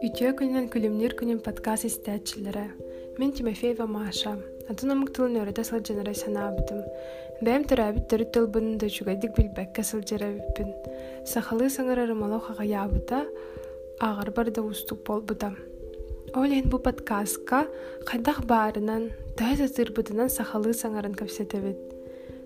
Үтіе күнінен күлімнер күнін подкаст истәтчілері. Мен Тимофеева Маша. Атын омук тылын өрөтө сылжанара санаабытым. Бәм төрәбит төрүт тылбын да чугайдык билбәккә сылжарабиппин. Сахалы саңара рымалау хағаябыта, ағар барда устук болбыта. Олен бу подкастка қайдақ барынан, тәз атырбытынан сахалы саңарын көпсетебит.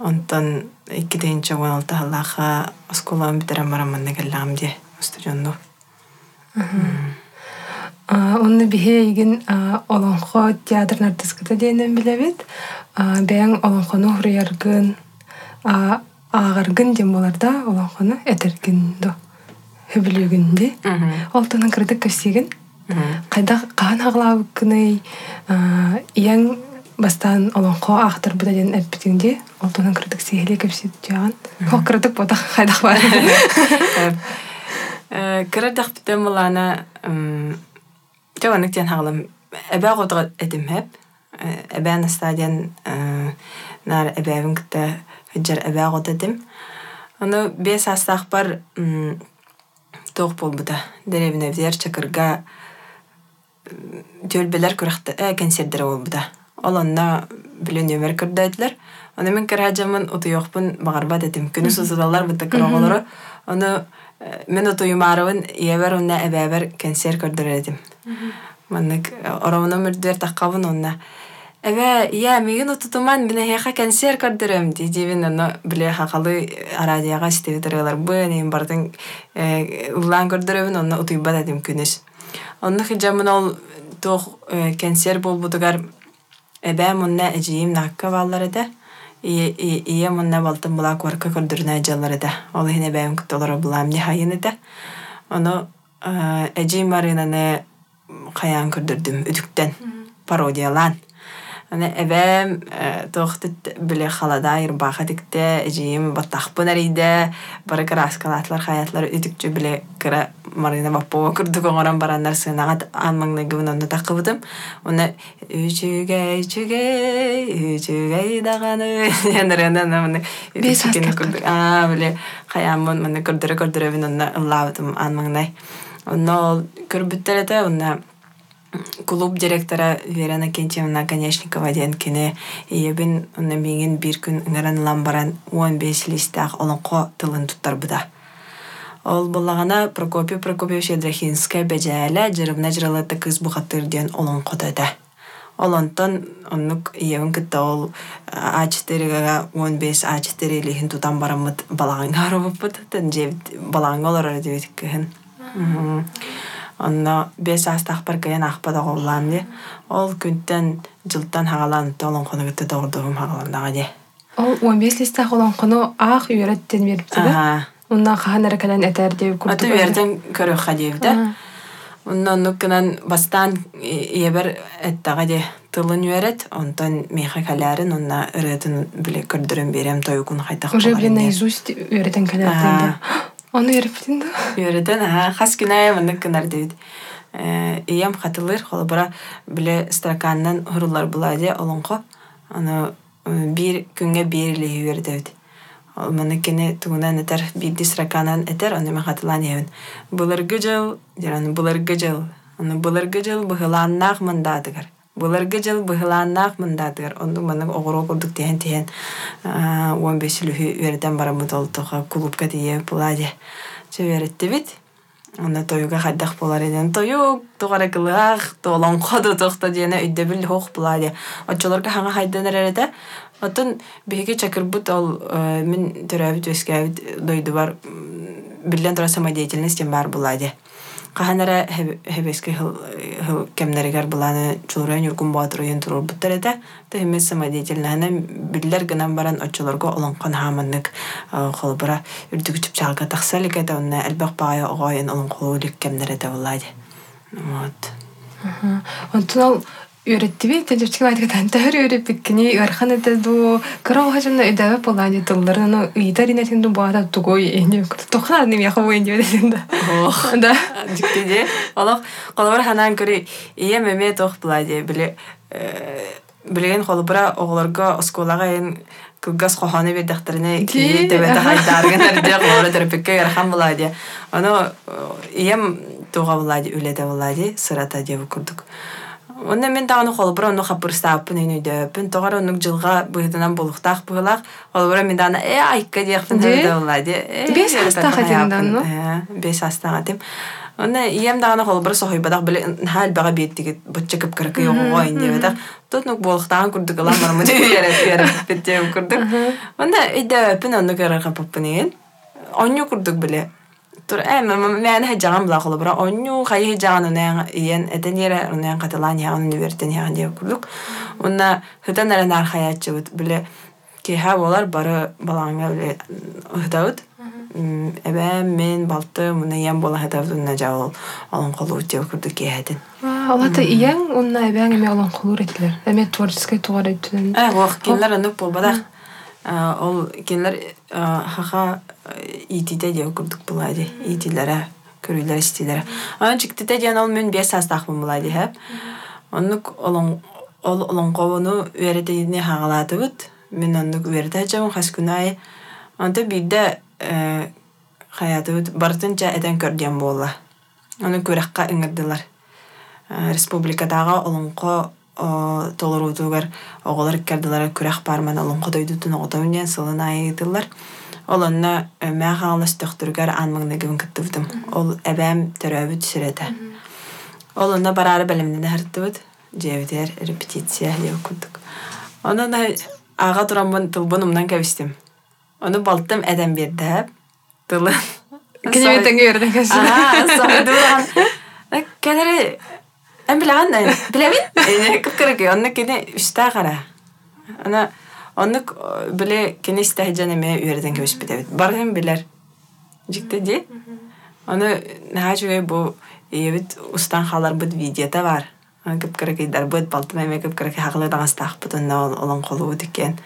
икки дейінче он алты халлаха осколам битерен бараманны келлағым де студионну. Онны иген олонхо театр нартыскыта дейнен билебит. Бәң олонхону хуруяргын, ағаргын дем боларда олонхону этергин до хөбүлүгүн де. Олтонун кырдык көстеген. Кайда каан аглаабыккыный ияң бастан олонхо ахтар буда ден эппитинде олтонун кырдык сехеле көпсет жаган. Хо кырдык бота кайдак бар. Кырдык битен булана Жабанык тен хагалам эбэ готга этим хеп. Эбэ на стадиан нар эбэвин кытта хыджар эбэ гот этим. Аны бес астах бар тоқ болбута. Деревин эвдер чакырга жөлбелер күрәхтә ә консердер болбута. Олонна билен өмер кырдайтлар. Аны мен кырхаҗамын утуйокпун багарбат этим. Күнү сузалар бутта кыроголору. Аны мен утуймарыбын иебер унна эбәбер консер көрдөр этим. Маннык оромуна мөрдер таққабын онна. Эбе, я, меген утутуман, мен хеха консер көрдөрөм, дидивин, аны биле хақалы радияға стеви тарылар бын, ем бардың улан көрдөрөбүн, онна утуйбат этим күнүс. Онны хиджамын ол тоқ консер болбудугар эбе мунна эжиим наққа баллар эде. Ие мунна балтын була жалар эде. Ол хине бәйм күттолары булам не хайын эде. Оны эжиим қаян көрдірдім үдіктен пародиялан. Аны эбэм тоқтыт біле халада ирбаха дикте жиим баттахпын ариде бары краскалатлар хаятлар үдікчү біле баппова анмаңны гыбын онда тақыбытым. Оны күрдүк. А біле хаямын маны көрдөрө көрдөрө бин онда ыллабытым анмаңнай. Көрбүттерете онна клуб директора Верена Кентьевна Конечникова ден кене иебин онна миңин бир күн ыңаранылан баран 15 листах олонко тылын туттар буда. Ол боллагана Прокопий Прокопьевич Едрахинская бежәле жырымна жыралаты кыз бухаттыр ден олонко да. Олонтон оннук иебин кытта ол А4-га 15 А4 лихин тутан барамыт. Тен жебит балаңга олар дебит кыһын. Онно бес астах бар кайан ахпада голлан ди. Ол күнтен жылтан хагалан толон конугытты дордугум хагаландага ди. Ол 15 листах олонхону ах үйрәттен берипти да. Унна хаһан эркелен этер деп Аты берден көрөк хадиевде. Оннан нуккынан бастан иебер эттага ди тылын үйрәт, онтан меха калярын, онна ырытын биле көрдөрөн берем тойгун хайтак. Уже блин наизусть үйрәтен калятын. Оны үйрәттин да. Үйрәтен, ага, хас күнәй мындык кынар дебит. Ием хатылыр, холы бара биле страканнан хурулар була ди олонко. Аны бир күнгө бир иле үйрәтебит. Ол маны кене тугунан этер бир страканан этер, аны мен хатылан ебин. Булыргы жыл, дираны булыргы жыл. Аны булыргы жыл быһылааннаах мындадыгар. Булыргы жыл быһылааннаах мындадыгар. Онду маны огоро курдук тиен тиен. 15 лүхү үйрәтен барамыт олтуга клубка дие булади. Чөйрәтте бит. Аны тойга хаддах болар еден. Тойук, тугара кылыах, толон коду тохта диене өйдө бил хох булади. Очолорга хаңа хайдан эререте. Отын биһиги чакырбут ол мен төрәбит өскәбит дойду бар. Билен тура самодеятельность бар булади. Каханара хебеске хыл кемнеригер буланы чулуран юргун батыр ен турur буттар эте тахимес самодеятельнана биллер гынан баран очолорго олонкон хаманнык холбара үрдүгүчүп чалга таксалик эте онна элбек баая огоен олон колулик кемнер эте буллади вот. Онтон ол үөреттиби тәжүчки байтыга тантар үөреппиккини гархан эте ду кыра хажымна эдабе полани тылларын ну ыйдар инетин ду баата тугой эни тохна ним яха воин дебесин да. Жиктеде олох колбар ханан көри ие меме тох булади биле билеген холбара оголорго осколага ен кылгас коханы бердахтарыны кии тебете хайдарган эрде колора терапекке ярхан булади оно ием туга булади үледе булади сырата деп курдук Онна мен таганы холбура онну хапырстааппын үйнүйдөппүн. Тогар оннук жылга быйдынан болуктаах быылаах. Холбура мен дагана э айкка дияктын да буллади. Бес астаха дегендан, ну? Бес астаха дем. Онна ием дагана холбура сохойбадак биле хал бага биеттиги бутча кып кыркы йогого инде бедак. Тут нук болуктаан курдук алам бармы яра яра беттем курдук. Онда иде пин онну кырга поппунен. Онню курдук биле. Тур э мен хажаган бла холы бара онню хай хажаган унен иен этен ере унен каталан яган университет яган деп курдук. Унна хытан ара нар хаячы бут биле ки ха болар бары балаңга биле хытаут. Эбе мен балты муна ян бола хытаут унна жабыл алын колу деп курдук ки хадин. Алата иен унна эбең эме алын колу ретилер. Эме творческий тугар эттен. Э. Ол кинлер хаха итите деп курдук булайди итилere көрүлөр истилere ана чиктите диэн ол мен бес астахмын булайди хэп оннук ол олонковуну веретини хагалатыбыт мен оннук верете жамын хаскунай. Онта бирде хаятыбыт бартынча этен көрден болла ону көракка ыңырдылар республикадагы олонко толорутугар оголор кардылар күрах барман олонко дойдутун оготон диэн сылын айытылар Ол онна мää хаалас төхтүргөр анмыңнагын кыттыбытым. Ол эбэм төрөбүт сүрөтө. Ол онна барары белемнен хартыбыт. Жебитер репетиция деп курдук. Да ага турамбын тылбынымдан кебистим. Оны балтым эдем бердеп. Тылы. Кенеметен көрдүн кesi. Эм билеген. Кыпкырык, кене үстә кара. Ана Оннук биле кенес тахжан эме үйрәдән кебеш бит. Барган билер. Жикте ди. Аны нахажуй бу ебит устан халар бит бар. Аны кеп керекейдар бит балтым эме кеп керекей хаглы дагас тах бутын олон колу дикен.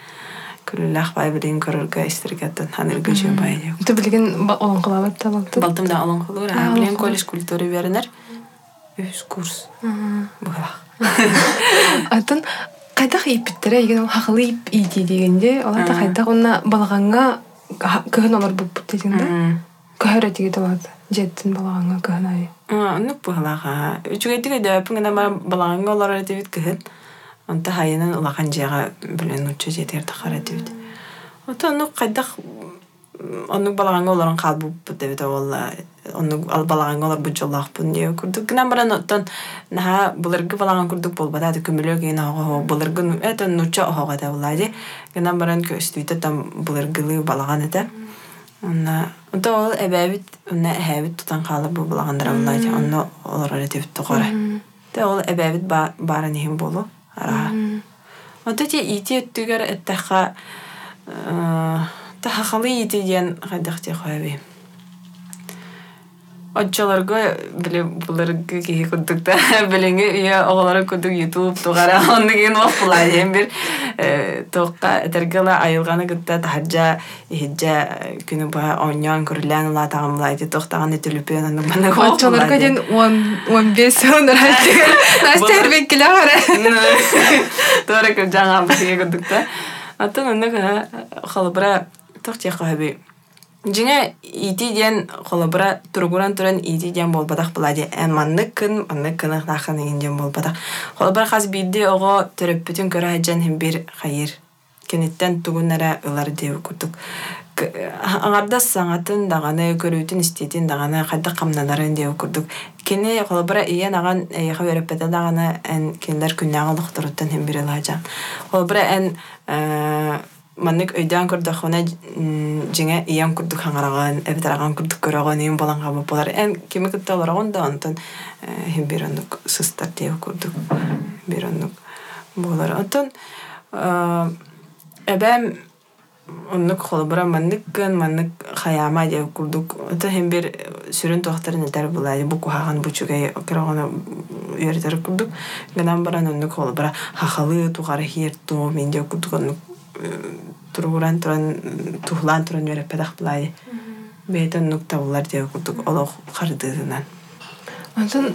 Күлләх бай билен көрөргә истергәтен ханыргы җен бай. Ты билген олон кылабыт та балтым. Балтым да олон колу. Билен колледж культура. Үз курс. Була. Атын кайдах ийиппиттере еген ол хахылы ийип ийди дегенде олар да кайдах онна балаганга кыһын олар буппут деген да көһөрө тиги табат жеттин балаганга кыһын ай Ну бугалага. Үчүгәйтиге дөпүн бар балаганга олар дебит кыһын. Онта хайынан улаган жага билен учу жетер тахара дебит. Ота ну кайдах онну балаганга оларын калбу дебит олла онну ал балаганга олар бужоллах бун дие курдук гынан баран оттон наха булыргы балаган курдук болбада да көмөлө ген ого булыргы это нуча ого да улади гынан баран көстүйтө там булыргылы балаган эте Онна ол эбэбит онна эһэбит тутан хаалар бу булагандара улади онно олар этебит тоқора те ол эбэбит бааран ихин болу араha Ота те ити өттүгөр эттаха тахахалы ити диэн хайдах те хойби Отчаларга биле буларга кихи курдукта. Билеңе уя оголары курдук ютуб тугара. Онны ген вак булай эм бир. Тоққа этергела айылганы гытта тахаджа ихиджа күнү ба оньян күрлән ула тагын булай ди тоқтаган этүлүпен аны бана Отчаларга ден 15 ондар хаттыгар Настя эрбеккиле ара Тора кыр жаңа бирге курдукта. Атын онны халыбыра тоқтия хаби Жиңа ити диэн холобура тургуран туран ити диэн болбадах булади. Эн манны кын, манны кыны нахын ingen диэн болбадах. Холобура хас бидди ого төрөппүтүн көрө хаджан хим бир хайыр. Кенеттен тугуннара ылар деп курдук. Аңарда саңатын даганы көрүүтүн истетин даганы кайда камнанарын деп курдук. Кени холобура иен аган яха өрөппете даганы эн кендер күннагы докторуттан хим бир ылажан. Холобура эн маннык өйдөөн көрдөхүнэ жиңе ийен курдук хаңараган эбитераган курдук көрөгөн иим болан кабы болар. Эн кими кытта олорогон да онтон хим бир оннук сыстар диэб курдук бир оннук болар онтон эбэм оннук холбура маннык кын маннык хаяма диэб курдук ото хим бир сүрүн туохтарын этер булай бу кухаган бучугай керогона үйөртер курдук гынан баран оннук холбура хахалы тугары хиерту мен диэб курдук оннук туругуран туран тухлаан туран үөреппедах булай бейтен нук табылар диэб курдук олох хардыынан Онтон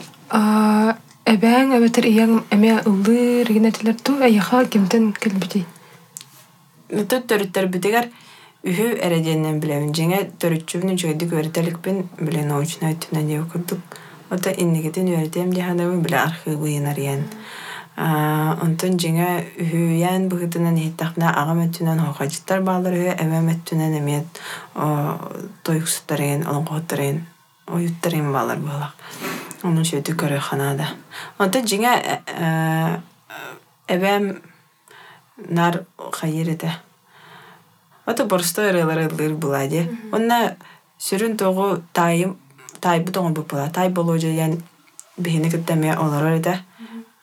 эбээн эбэтер ияң эме ыллыр генетилер ту аяха кимтен келбити. Нөтө төрүттөр бүтегер үһү эредиэннен билемин жеңе төрүтчүбүнү жойдук өретеликпин биле научный түнен диэб курдук ота иннигитин үөретем диханабы биле архивыйнар иен онтон жеңе үһүйэн быһытынан иһиттахпына агам өттүнэн хохажыттар баалар үһү эмем өттүнэн эмиет тойуксуттарыгын олоңкоттарыгын оюттарыгын баалар буолак онун сөйтү көрө ханаада онтон жеңе эбем нар хайыр эте Ото борсто ырылар ыллыр булади. Онна сүрүн тогу тайым. Тай бихини кыттаме олорор эте.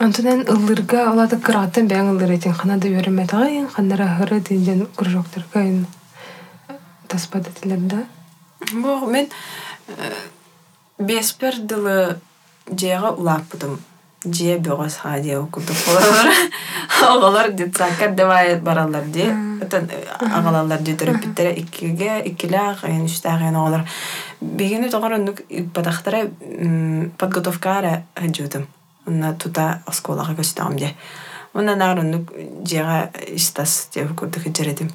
Онтонен ыллырга олады кыратын бәң ыллыр этин ханада үйренметагайын ханнара хыры динжен кружоктарга ин таспада тилерда. Бу мен беспер дылы жега улаппытым. Же бөгөс хадия окудук болар. Оголор детсакар давай баралар ди. Отон агалалар дөтөрүп биттере иккиге иккиле кайын үстагын оголор. Бигини тогор нук падахтара подготовкара хаджутым. Уна тута осколага көстөм де. Уна нарынук жега истас деп курдук жередим.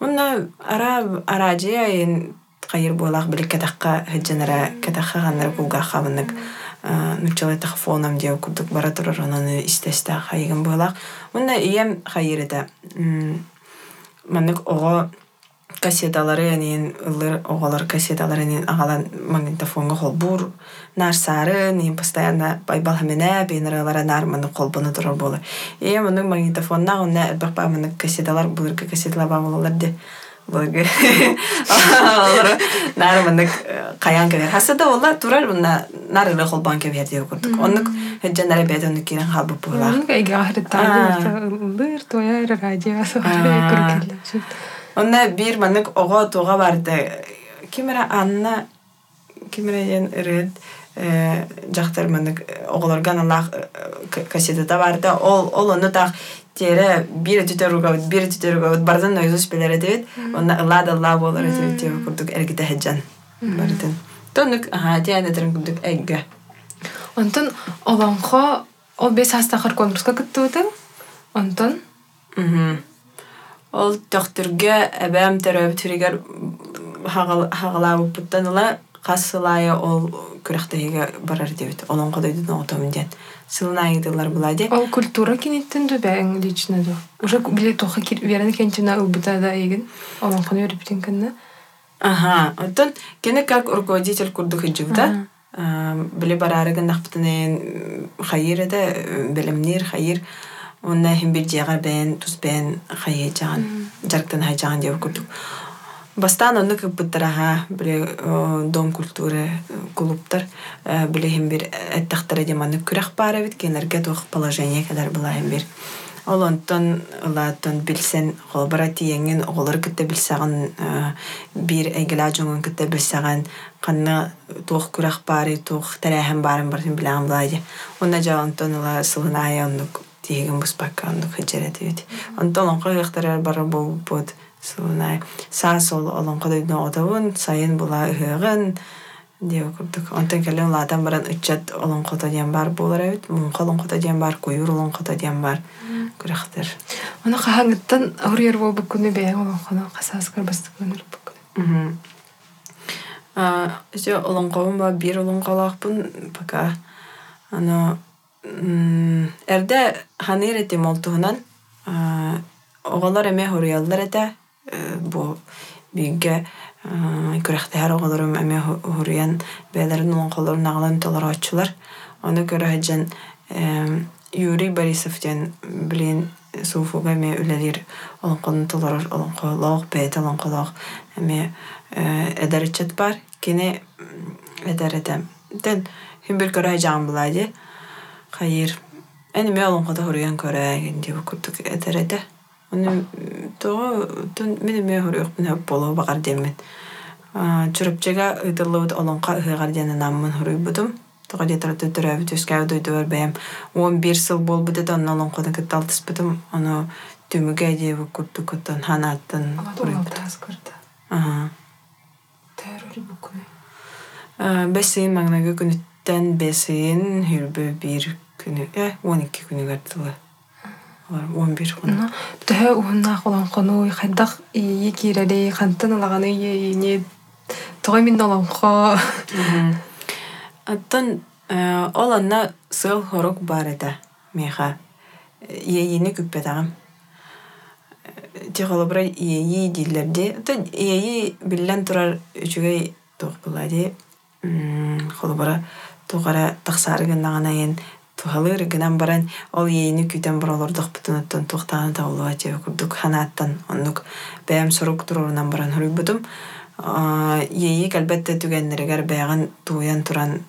Уна ара аражи айын кайыр болак билек катакка хаджанара катакка ганнар кулга хабынык. нучалайтах фонам диэв курдук бара турар онаны истеста хайыгын буолак уна ием хайыр эте маннык ого кассеталары анин ыллыр оголор кассеталары анин агалан магнитофонга холбур нар сары нин постоянно байбал хамене бейнаралара нар маннык холбуну турар болу ием маннык магнитофонна онна элбак ба маннык кассеталар булырга кассеталар ба болалар де. Нары мындык каян кебер. Хасада олар турар мына нары ле холбан кебер деп көрдүк. Онук хеджанары беден кирен халбы була. Онга эге ахыры тагы ыллыр тоя радио. Онна бир мындык ого тога барды. Кимера Анна кимера ен ред жактар мындык оголорган Аллах кассетада барды. Ол ол ону так тере бир түтөрүгө бир түтөрүгө бардан нойзус белер эдебит онна лада ла болор эдебит деп курдук эргите хеджан бардын тонук аха тияна терин курдук эгге Онтон олонхо ол бес хастахар конкурска кыттыбытың. Онтон ол төктүргө эбэм төрөб түригер хагалаабы буттаныла кассылая ол күрәхтәйгә барар дебит. Олон кадайдын отом дигән. Сылына идылар була ди. ол культура кинеттен ду бәң лично ду. Уже биле тоха кир верен кенчина ылбыта да еген. Олонхо өрептен кенне. Ага, оттон кене как руководитель курдук идживда. Биле барарыгын нахпытынен хайыр да белемнер хайыр. Онна хим бир жага бен тус бен хайы жаган. Жарктан хай жаган деп курдук. Бастан оны кыппыттараха биле дом культуры клубтар биле хим бир эттахтара деманы күрәх бара бит кенерге тох положение кадар була хим бир. Ол онтон лааттан билсен холбара тиеңин оголор кытта билсаган бир эгела жоңун кытта билсаган канна туох күрәх бары туох тәрәһәм барын барын билән булайды. Онна жа онтон ла сылыная оннук тиеген буспакка оннук хеджере дебит. Онтон онка яктар бары бу бут сылынай. Саас ол олон кодойдун отабын сайын була деп курдук. Онтон келен латан баран ычат олон кота диен бар болар эбит. Мун колон кота диен бар, куюр олон кота диен бар. Ауриер күнү күнү. Өсө олонқоғым ба бир олонқолаақпын пока. Ано эрде ханыр этим олтуһунан оҕолор эме хуруяллар эте бу биирге күрэхтэһэр оҕолорум эме хуруян бээлэрин олонқолорун аҕалан толороччулар. Ону көрөһөдьэн Юрий Борисов диэн билин сууфуга эме үлэлир олонқонун толорор олонқолоох бэйт олонқолоох эме эдэричет бар кини эдэрэтэ тен хүмбүр көрө жаан Хайыр эниме олонқото хуруян көрөөгин дип курдук эдэрэтэ ону тоо тун мен эме хуруйокпун хөп болоо багар демин чурупчага ыдыллыбыт олонқа ыһыгар диэн наммын хуруйбутум Тоҕо диэтэр төрөбүт үскәбэ дойдубар бэйэм он бир сыл болбут эте онно олонқотун кытталтыспытым ону түмүгэ диэби курдук оттон ханааттан хуруйбут ага бесиин маҥнага күнүттэн бесиин хүрбү бир күнү э он икки күнүгэр тылы он бир күнү төһө уһуннаах олонхону хайдах ии киирэрей хантын ылаганы иеине тоҕо мин олонхо Оттон ол онна сыл хорук бар эте меха иейини күппетагам тихолобра иеи диллерди оттон иеи биллен турар үчүгэй туохпулади холобара тугара тахсаарыгыннагана ен тухалыр гынан баран ол иеини күтен боролордох бутун оттон тухтааны таулуа тебе курдук ханааттан оннук бэм сорук турурунан баран хуруйбутум иеи кэлбетте түгеннеригер бэйаган тууян туран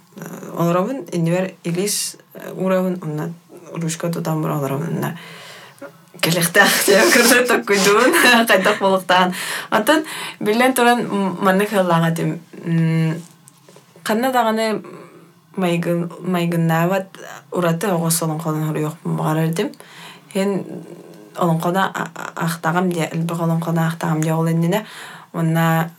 олоробун иннибер илис уравын онна ручка тутан бар олоробун онна келехтах тия кырды токкуйдуун кайдак болуктаан атын билен туран манны кыллаага тим канна даганы майгын майгыннаабат ураты огос олонконун хуруйокпун багарардым хен олонкона ахтагам дия элбек олонкона ахтагам дия ол эннине Онна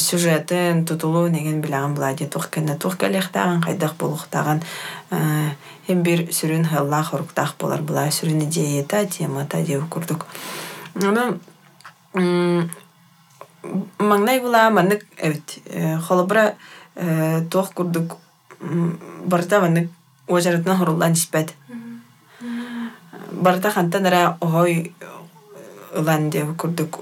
сюжетін тутулу неген билаған бұлай де тух кенне тух келехтаған қайдақ болуқтаған hem bir sürün hılla horuktaq bolar бұлай sürün идеята темата деп курдук. Аны маңнай була манык эвит холобра тух курдук барта манык ожаратынан хоруллан испет. Барта хантан ара ой ылан деп курдук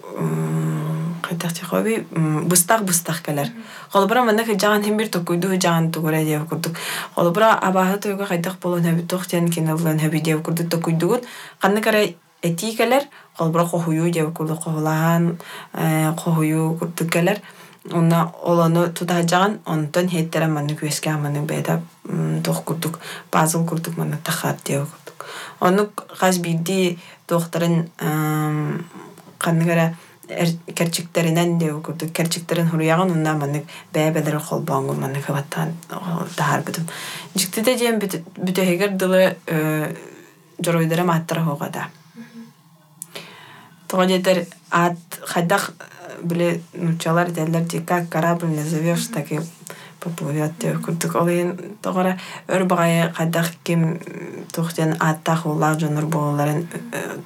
кайтакчы хоби быстак быстак келер. Холбара мана жаган хем бир токуйду жаган тугура деп курдук. Холбара абаха тойга кайтак болон хаби тохтен киналлан хаби деп курдук токуйдугун. Канны кара эти келер. Холбара кохую деп курдук кохлаан кохую курдук келер. Онна олону тута жаган онтон хеттера маны күескә маны беда тох курдук. Пазл курдук маны тахат деп курдук. Onu газ бидди докторын канны кара керчиктеринен де курдук керчиктерин хуруяган унна маннык бэбелер холбоңгу маннык хабаттан тахар бутум жиктите диэн бүтөһигер дылы хоогада того детер ат хайдах биле нучалар делер ти как корабль назовешь так и поплывет деп курдук ол ен тогора өр багайы хайдах ким тухтен аттах уллар жонор болаларын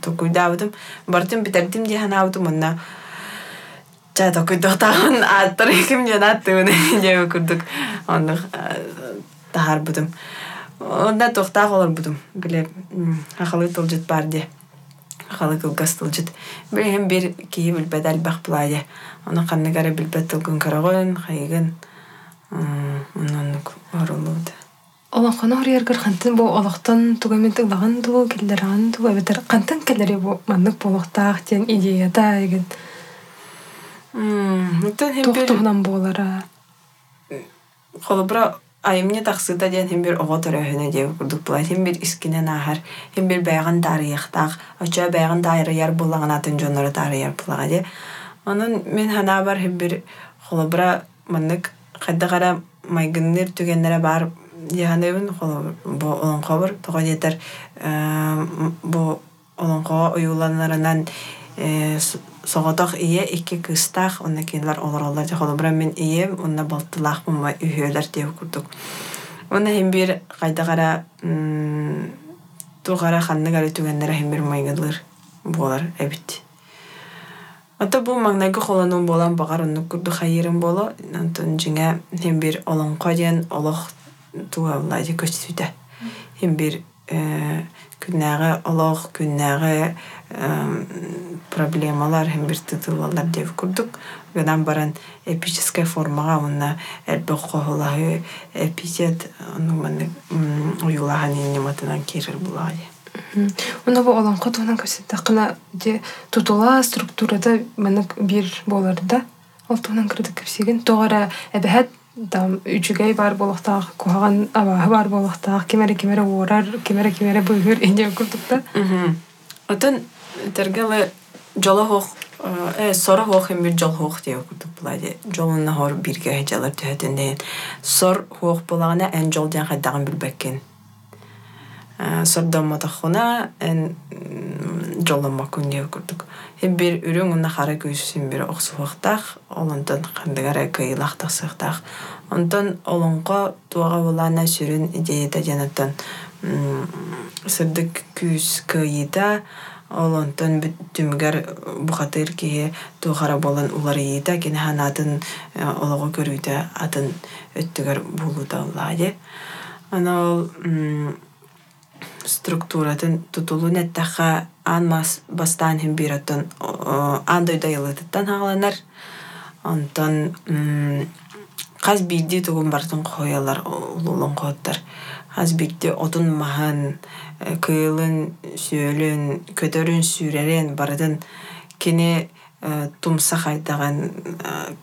токуйдабытым бартым битердим дихан абытым онна жа токуйдуктагын аттыр ким жана аттыбын деп курдук. Ондук тахарбытым онда тохтаак олорбутум биле ахалы тылжыт бар де ахалы кылгас тылжыт билем бир албах булай де ону канныгара билбет тылгын карагын хайгын оннонук орулууда олонхоно хориергер хантын бу олохтон тугаментик баган туу келлераган туу эбетер кантын келлери бу маннык болохтаах тен идеята еген тухтугунан буолара холобра айымне тахсыта диэн хем бир ого төрөһүнө диэб курдук булай хем бир искинен аахар хем бир бэйган тарыйахтаах очо бэйган таарыяр булаган атын дьоннору таарыяр булага ди онун мен ханаа бар хем бир холобра маннык хайдагара майгынныр түгеннере бар яханыбын бу олонхобур тога диэтер бу олонхоо уюланарынан соҕотох ие икки кыстаах онна кинилер олороллар же холобура мен ие онна болтулаах мума үһүөлер диэб курдук онна хем бир кайдагара тугара ханныгара түгеннере хем бир майгылыр буолар эбит Ата бу маңнайгы холонун болан багар оннук курду хайырын боло, онтон жиңе хем бир олонко диэн олох туаллади көстүтэ. Хем бир күннәгы олох, күннәгы проблемалар хем бир тытылалар деп курдук. Гынан баран эпическая формага онна элбе кохолаһы эпитет онун манны уюлахан иннематынан кирер булади. Уна бу олонко туунан көсөттө кына де тутула структурада бир болар да. Ол туунан кырдык кепсеген тоғара эбэһэт там үчүгэй бар болохтаах куһаган абааһы бар болохтаах кимере кимере уурар кимере кимере быыгыр инде курдукта. Отон тергеле жолохох э сора хох хем бир жол хох деп курдук булади. Жолунна хор бирге хежалар төһөтүнден. Сор хох булагына эн жол ден хадаган билбеккен. Сордон мотохуна эн жолома күн деп курдук. Хем бир үрүң уна хара көйсүн бир оксуактах, олонтон кандыгара кыйлахтах сыктах. Онтон олонко туага булана сүрүн идеяда жанаттан сырдык күс кыйда олонтон түмгер бухатыр кие туухара болан улар ийда кene ханатын олого көрүйдө атын өттүгөр булуда уллади. Ана ол структуратын тутулу неттаха ан мас бастан хим бираттан ан дойда йылытыттан хагаланар. Онтон каз бидди тугун бартын коялар улулун коттар. Аз бидди отун махан кыйлын сүйөлүн көтөрүн сүүререн бардын кини тумса хайдаган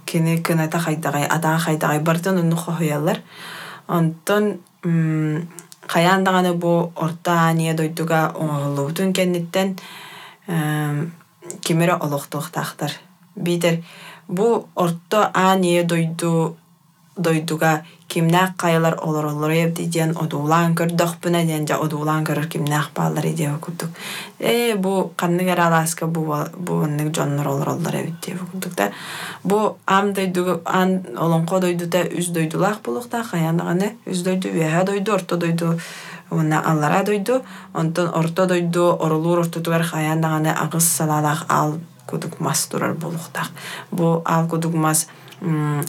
кини кыната хайдагай атаа хайдагай бартын уну коялар. Онтон каяндаганы бу орта ания дойдуга оңолубутун кенниттен кимере олохтуктактар. Битер бу орто ания дойду дойдуга кимнак кайылар олор олор эбди диэн одуулаан көрдөхпүнэ диэн жа одуулаан көрөр кимнак баалар идея курдук. Э бу канныгар алааска бу бу оннук жоннор олор олор эбит диэ курдук да. Бу ам дойду ан олонко дойдута үз дойдулаах булукта каяндаганы үз дойду веха дойду орто дойду уна аллара дойду онтон орто дойду орулуур ортотугар каяндаганы агыс салаалаах ал кудук мас турар булуктак. Бу ал кудук мас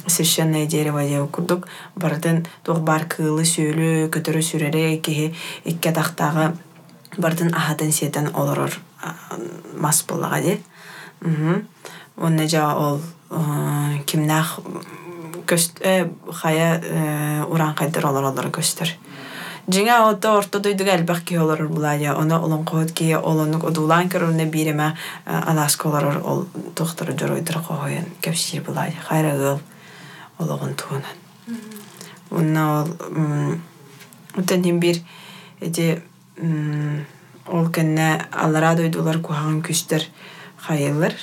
священное дерево деп курдук бардын туох бар кыылы сүйөлү көтөрө сүрере киһи икке тахтагы бардын ахатын сиэтен олорор мас буллага ди. Онна жа ол кимнах көст хая уран кайдыр олор олор көстөр. Жиңа ото орто дойдуг элбэх ки олорор булая. Оны олон коот ки олонук одулан көрүнө биреме аласк олорор ол тохтор жоройдыр коойын кепсир булая. Хайрагыл ологон туунан. Унна ол утен бир эти ол кенне алара дойдулар кухаган күстер хайылар.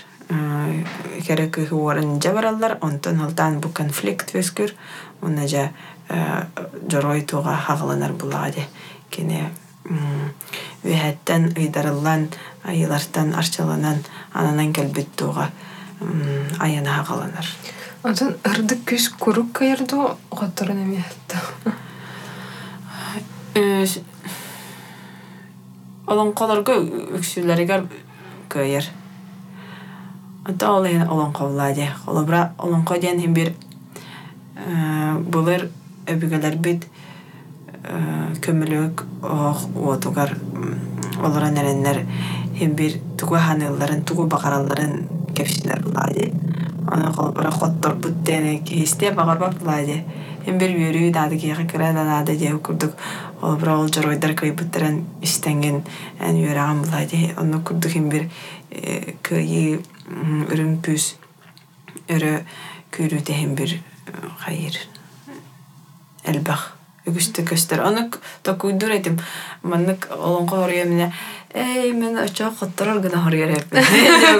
Керек кыхы уорын жабаралар, онтон алтан бу конфликт вескүр. Унна жа жорой туга хагаланар булади. Кини үһәттән ыйдарылан, айылартан арчаланан, ананан кәлбит туга аяна хагаланар. Онтон ырдык күс курук кайырду готторун эмиэтти. Олонқолорго үксүләригер көйер. Ата ол ен олонқо булади. Олобра олонқо диэн хим бир булыр өбүгелер бит көмөлөк ох уотугар олора нереннер хим бир тугу ханылларын тугу бакаралларын кепсилер булади. Аны колбара хоттор буттене кесте багарбак булади. Хим бир үйрүү дады кияка кыра дады деп курдук. Олбра ол жоройдар кый буттаран истенген эн үйраган булади. Оны курдук хим бир кыйы өрө күрүтэ хим бир хайыр элбах үгүстө көстөр онук токуйдур этим маннык олонко хорья мене эй мен очо хотторор гына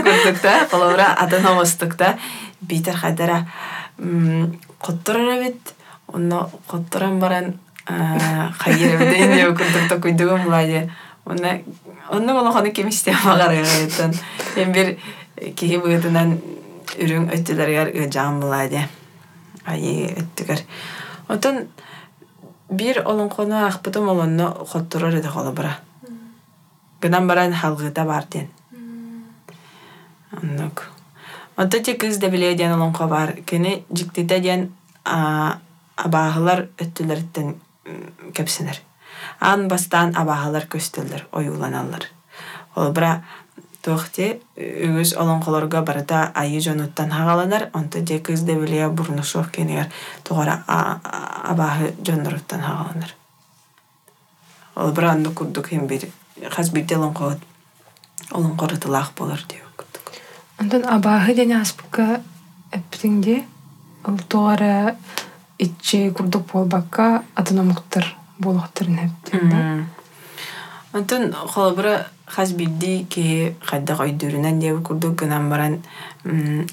курдук да колобура атын омостук да битер хайдара хотторор эбит онно баран деп курдук токуйдугум булади онна онно бир үрүң отон бир олонкону ахпытым олонно хотторор эде холобура гынан баран халгыта бар ден оннук Онто те кыз да биле диэн олонко бар. Кини жиктите диэн абаахылар өттүлерттен кепсинер. Ан бастан абаахылар көстөллөр, оюланалар. Ол бра туохте үгүс олонколорго барыта айы жонуттан хагаланар, онто же кыз да биле бурнушов кенигер тугара абаахы жонноруттан хагаланар. Ол бра анды курдук хем бир хас бирде олонко олонкорытылаах болар деп курдук. Онтон абааһы дени аспыкка эппитиңди ол тугара итчи курдук болбакка атынамыктар болохтарын эптин да. Онтон холобура хас бидди ки хайда койдурунан деп курдук гынан баран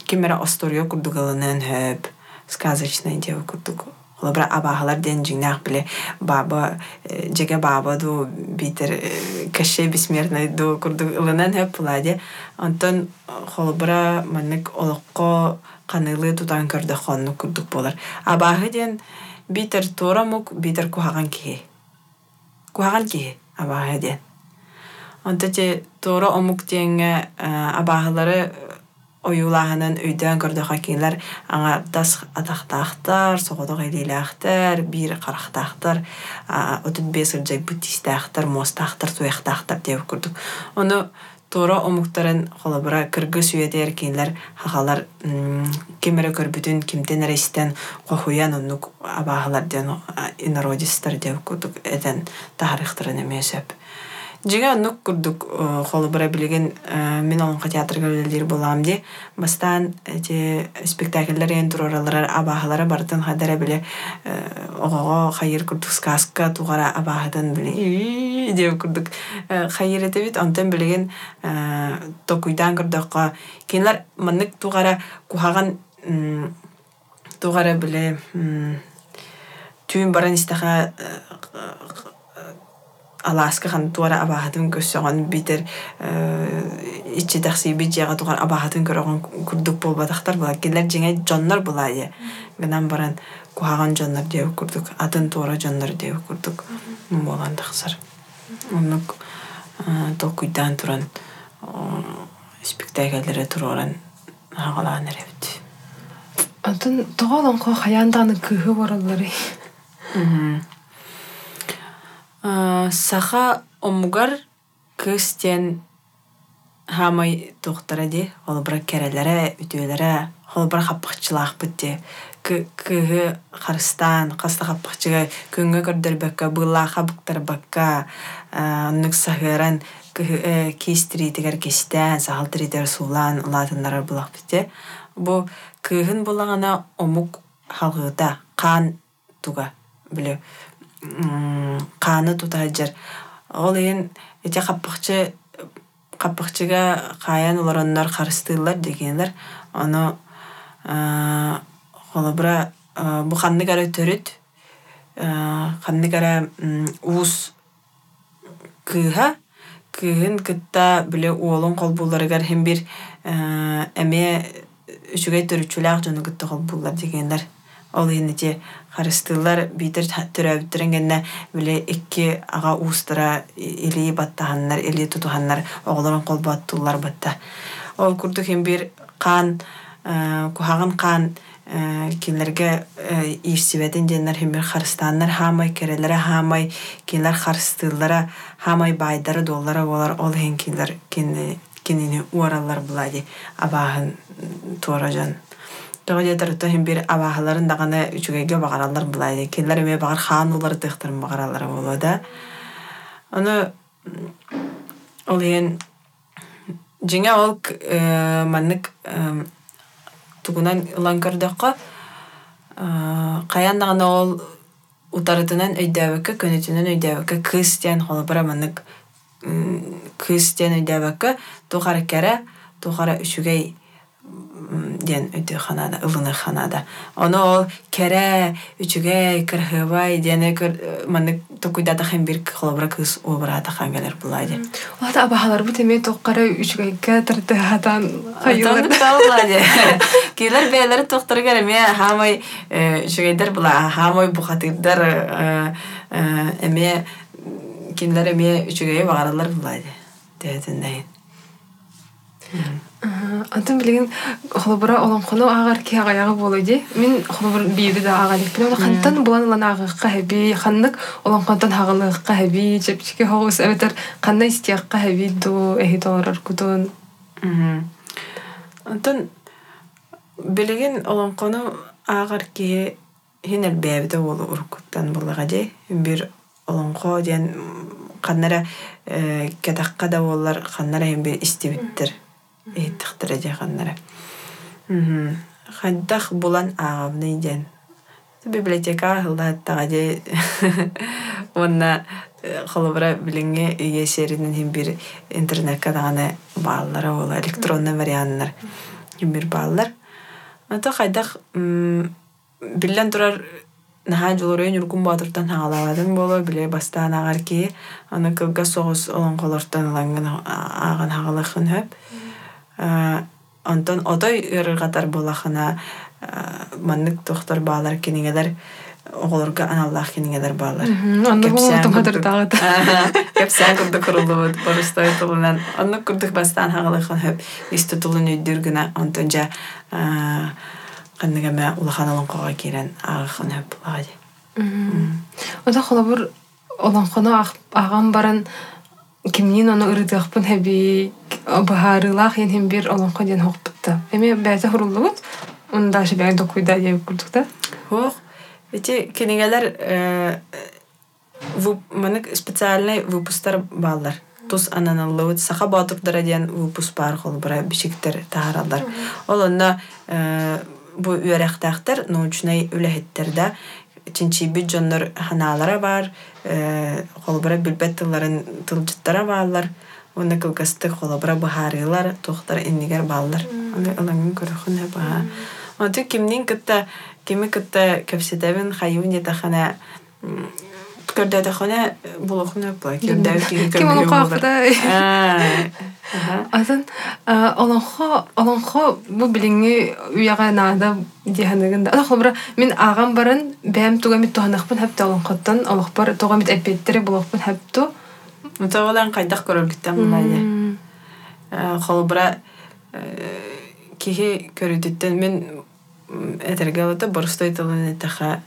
кимера осторио курдук алынан хөп сказочный деп курдук Холобра абаһалар ден жигнах биле баба жеге баба ду битер кеше бессмертный ду курдук ылынан хөп буладе. Онтон холобра маннык олоқко канылы тутан көрдө хонну курдук болар. Абаһы ден битер торамук битер кухаган ки. Кухаган ки Онто те тора омук теңе абаһылары оюлаһынан өйдөн көрдөха киилер аңа тас атахтаахтар соҕодох илиилээхтер биир харахтаахтар отут бес ырдьай бутистаахтар мостаахтар туяхтаахтар диэбит курдук ону туора омуктарын холобура кыргы сүйэтээр киилер хахалар кимере көрбүтүн кимтен эрестен кохуян оннук абааһылар диэн инародистар диэбит курдук этен таарыхтарын эмиэсэп Жига нук курдук холубара билеген мен олонка театрга үлелер болам ди. Бастан эти спектакльлер ен тураралар абахалара бартын хадара биле ого хайыр курдук сказка тугара абахадан биле. Деп курдук хайыр этебит онтан билеген токуйдан курдукка кинлер маннык тугара кухаган тугара биле түйін баран истаха Аласка хан туара абаһатын көссөгөн битер ичи такси бит жага туган абаһатын көрөгөн курдук болбатактар була келер жеңе жоннор була е гынан баран кухаган жоннор деп курдук атын туара жоннор деп курдук болан таксар онук токуйдан туран спектакльлere туроран хагалаан эребит Атын тоголон ко хаянданы кыһы. Саха омугар кыстен хамай тухтара ди холбара керелere үтүөлere холбара хаппахчылаах битти кыһы харыстан хаста хаппахчыга күнгө көрдөр бакка былааха буктар бакка оннук сахыран кистри тигер кистен сахалтри тер сулан улатыннары булак битти бу кыһын булагана омук халгыта кан туга биле қаны тутаһаджар ол иһин ити хаппахчы хаппахчыга хаян олороннор харыстыыллар дегенлер ону холобура бу ханныгара төрүт ханныгара уус кыыха кыыһын кытта биле уолун холбууларыгар хем бир эме үчүгэй төрүчүлээх дьону кытта холбуулар дегенлер ол иһин харыстыылар битер төрөбүттөрөн генне биле икки ага уустара или баттаханнар или тутуханнар оголорун колбаттуулар батта ол хем бир каан кухаган каан кинлерге иирсибетин диэннер хем бир харыстаннар хаамай керелere хаамай кинлер харыстыыллара хаамай байдары дуоллара болар ол хен кинлер кинини уараллар булади абааһын туоражан Тоҕо диэтер хим бир абааһыларын дагана үчүгэйгэ багараллар булай. Келлер эме багар хаан улар тыхтарын багараллар боло да. Аны ол ен жиңе ол маннык тугунан ылан көрдөккө каян дагана ол утарытынан өйдөбөккө көнүтүнөн өйдөбөккө кыз диэн холобура маннык кыз өйдөбөккө тухара кере тухара үчүгэй диэн өтө ханада ылыны ханада. Ол кере үчүгэй кырхыбай диэне маннык токуйдата хем бир холобра кыз обрата хангелер булайди Олата абахалар бу теме токкара үчүгайга тартыхатан хайылар. хайылар килер бээлер токтор кереме хамай үчүгайдер була хамай бухатырдар эме кинлер эме үчүгэй багаралар булайди дэтендейин Антон билеген холобура олонхону агар ки агаягы болу ди. Мен холобур бири да лек. Мен хантан булан лан агыкка хаби, ханнык олонхонтан хагалыкка хаби, чепчики хогус эветер кандай стиякка хаби ду эхи доллар кутун. Антон билеген олонкону агар ки хинер бэбите ол уркуттан булага ди. Бир олонко диен каннара кетакка да боллар каннара хем бир истибиттер. Эйттихтера дия каннара. Хаддах булан агавны диен. Библиотека хылдаттага ди. Онна холобра билинге иесеринин хем бир интернетка даганы бааллары ол электронный варианттар. Хем бир бааллар. Ата хайдах биллен турар наха жолоройн үргүн батыртан хагалабадым боло биле бастаан агар ки аны кылга соҕус олоңхолортон ылангын ааган хагалахын хөп онтон отой ырыргатар булахына маннык тохтор баалар кинигелер оголорга аналлах кинигелер баалар. Анны болу тумадыр дагы. кепсään курдук kurulluvat porusтой тулунан оннук курдук бастаан хагалахын хөп исте тулун өйдүргүнэ онтон жа канныгаме улахан олоңкога кирен агахын хөп булагади Ода холобур олонхону аган баран кимнин ону ырыдыахпын хэби ен хем бир олонхо диэн хокпутта. Эми бәйте хуруллугут, он даже бәйте докуйда диэбик курдукта. Хох, эти кинигелер манык специальный выпустар баллар. Тус ананаллыбыт саха батурдара диэн выпуск бар холбара бишиктер тахаралар. Ол онна бу үөрехтахтар научный чинчибит дьоннор ханаалара бар, холбара билбет тылларын тылжыттара баалар, кылгасты бахарылар, тухтар иннигер баалар. Аны ылаңын көрөхүн баа. Онту кимнин кытта, кими кытта кепсетебин етахана бла кирдәү кири Ким ону каахта. Атын олонхо олонхо бу билинги уяга нада диханыгында. Ана хобра мен агам баран бәм туга мит туханакпын хәп олонхоттан олохпар туга мит эппеттери булохпын хәп ту. Мутавалан кайдах көрөлгүттен булайды. Холбра кихи көрүтүттен мен этергелата борстой тылын этаха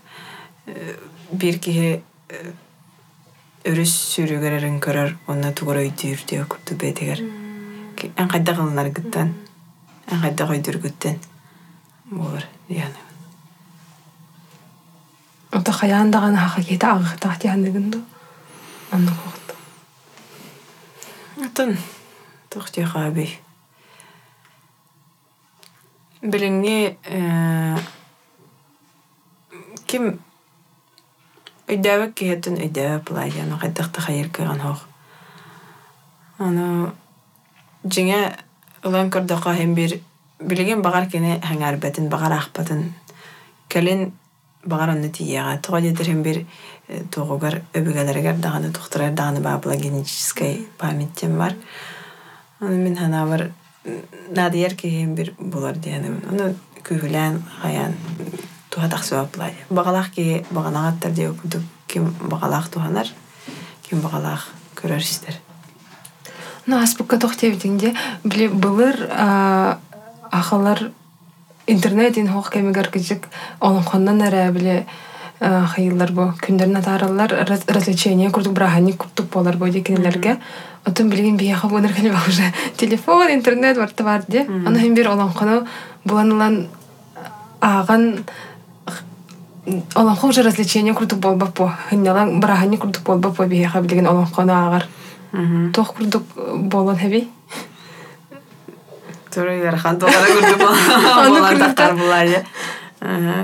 бир кихи өрүс сүүрүгерерин көрөр онна тугара өйдүр диyor курду бетигер. Эн кайда кылынар гыттан. Эн кайда койдур гыттан. Болар дияны. Ота хаяндаган хака кета агыта тиһаныгынду. Анны кохт. Атын тохти хаби. Билинги ким Өйдәбек киһеттен өйдәбек булай яна кайдакта хайыр кыган хох. Аны жиңе ылан көрдөкө хем бир билеген багар кене хаңар бетин багар ахпатын. Келин багар онны тияга тога дедер хем бир тогугар өбүгелергер даганы тухтурар даганы бабла генетической памяттен бар. Аны мен хана бар надыер ки хем бир булар дияным. Аны күгүлән хаян туһатах сөбаплай. Багалах ки баганагаттар дип күтүп ким багалах туханар, ким багалах көрөр истер. Ну аспыкка тохтебитинде биле былыр ахалар интернетин хох кемигер кичик олонхоннан эре биле хайыллар бу күндөрүн атаралар развлечение курдук брахани курдук болар бу декенелерге отун билген бияха бунер кene уже. Телефон интернет барты бар де аны бир олонхону буланылан аган олонхо уже развлечение курдук болбап бу хыннялан брахани курдук болбап бу бияха билген олонхону агар тох курдук болон хеби Туры ярхан тогара көрдү болар тахтар булар.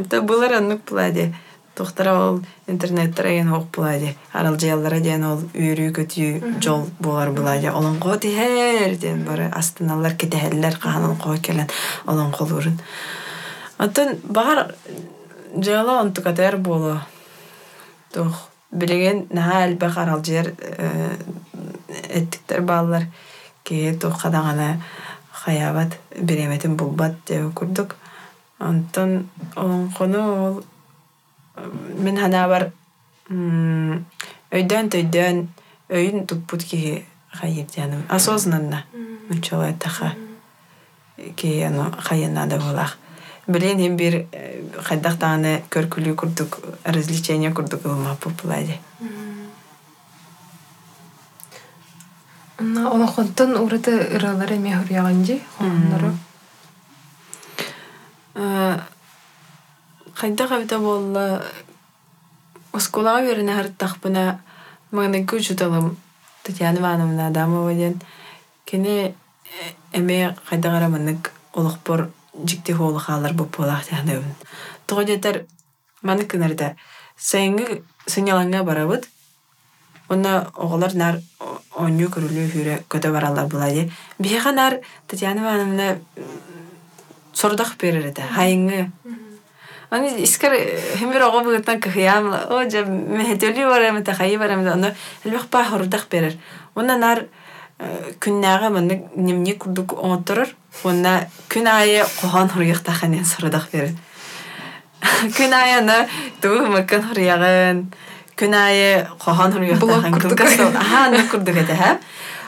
Та булар аннык булар. Тохтара ол интернеттер ген хок булар. Арал жаяллара ден ол үйрүү көтү жол булар булар. Олон ко тихер ден бары астыналар кетелер каханын ко келен олон колурун. Атын багар жала онтукатер боло. Тох билеген нахал бахар ал жер эттиктер баллар ке тох кадагана хаябат биреметин булбат деп курдук. Онтон оңкону ол мен хана бар өйдөн төйдөн өйүн туппут ки хайыр жаным осознанно. Начала таха ки аны хайына да болах. Билен бир хайдах тааны көркүлүү курдук развлечение курдук ылма популади Онна олохонтон урата ыралар эме хурьяганжи хоннору. хайдах абита болла осколага берене хартахпына магнагу чуталым Татьяна Ивановна Адамова ден кене эме хайдагара манык олохпор жикти хоолухаалар буппулаах тяхнабын тоҕо детер манык кынарда сайынгы сынялаңга барабыт Онна оҕолор нар онню көрүлүү хүрэ көтө баралар булайы. Биһиха нар Татьяна Ивановна сордах берер эте. Хайыңы. Аны искер хемир оҕо быгытан кыхыям. О же мехетөли барам эте хайы барам эте. Оны элбэх ба хордах берер. Онна нар күннәгә маны немне курдук оңоттырыр. Онна күн айы кохан хорыяктаханен сордах берер. Күн айыны туу мыкын хорыягын күнайы кохан хуруяхтахан кылгасыл аха аны курдук эте ха.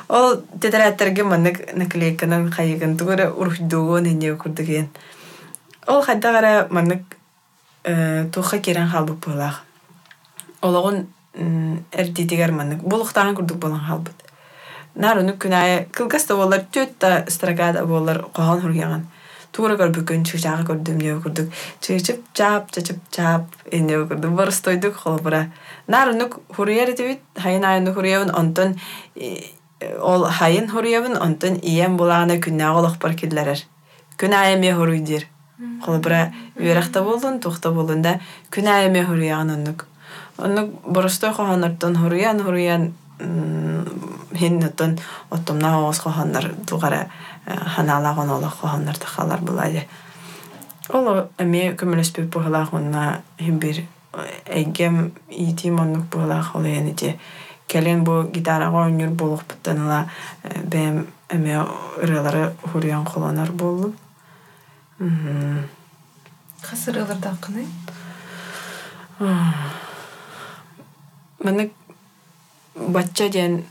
Ол тетереттерге маннык наклейканын хайыгын тугура урхдугун эне курдуген. Ол хайдагара маннык туха керен халбык булах ологун эрдитигер маннык булуктаган курдук болан халбыт наруну күнайы кылгаста болар төтта страгада болар кохан хуруяган тугура көрбүкүн чыжагы көрдүм деп көрдүк чыгычып чаап чачып чаап эне көрдүм борстойдук холбура нарунук хуруяр дебит хайын айыны хуруябын онтон ол хайын хуруябын онтон ием булаана күннәг олохпар киллерер күн айеме хуруйдир холбура үерахта болдун тухта болдун да күн айеме хуруяган оннук. Оннук боростой хохонортон хуруян хуруян хин оттон оттомна оос хохоннор тугара ханалагон олох хохоннор тахалар булайды ол эме көмөлөспүп бугалах онна химбир эйгем итим оннук бугалах олен ити келен бу гитарага ойнур болохпуттаныла бэм эме ырылары хуруян холонар болду. Хасыр ыларда кыны? Бачча диэн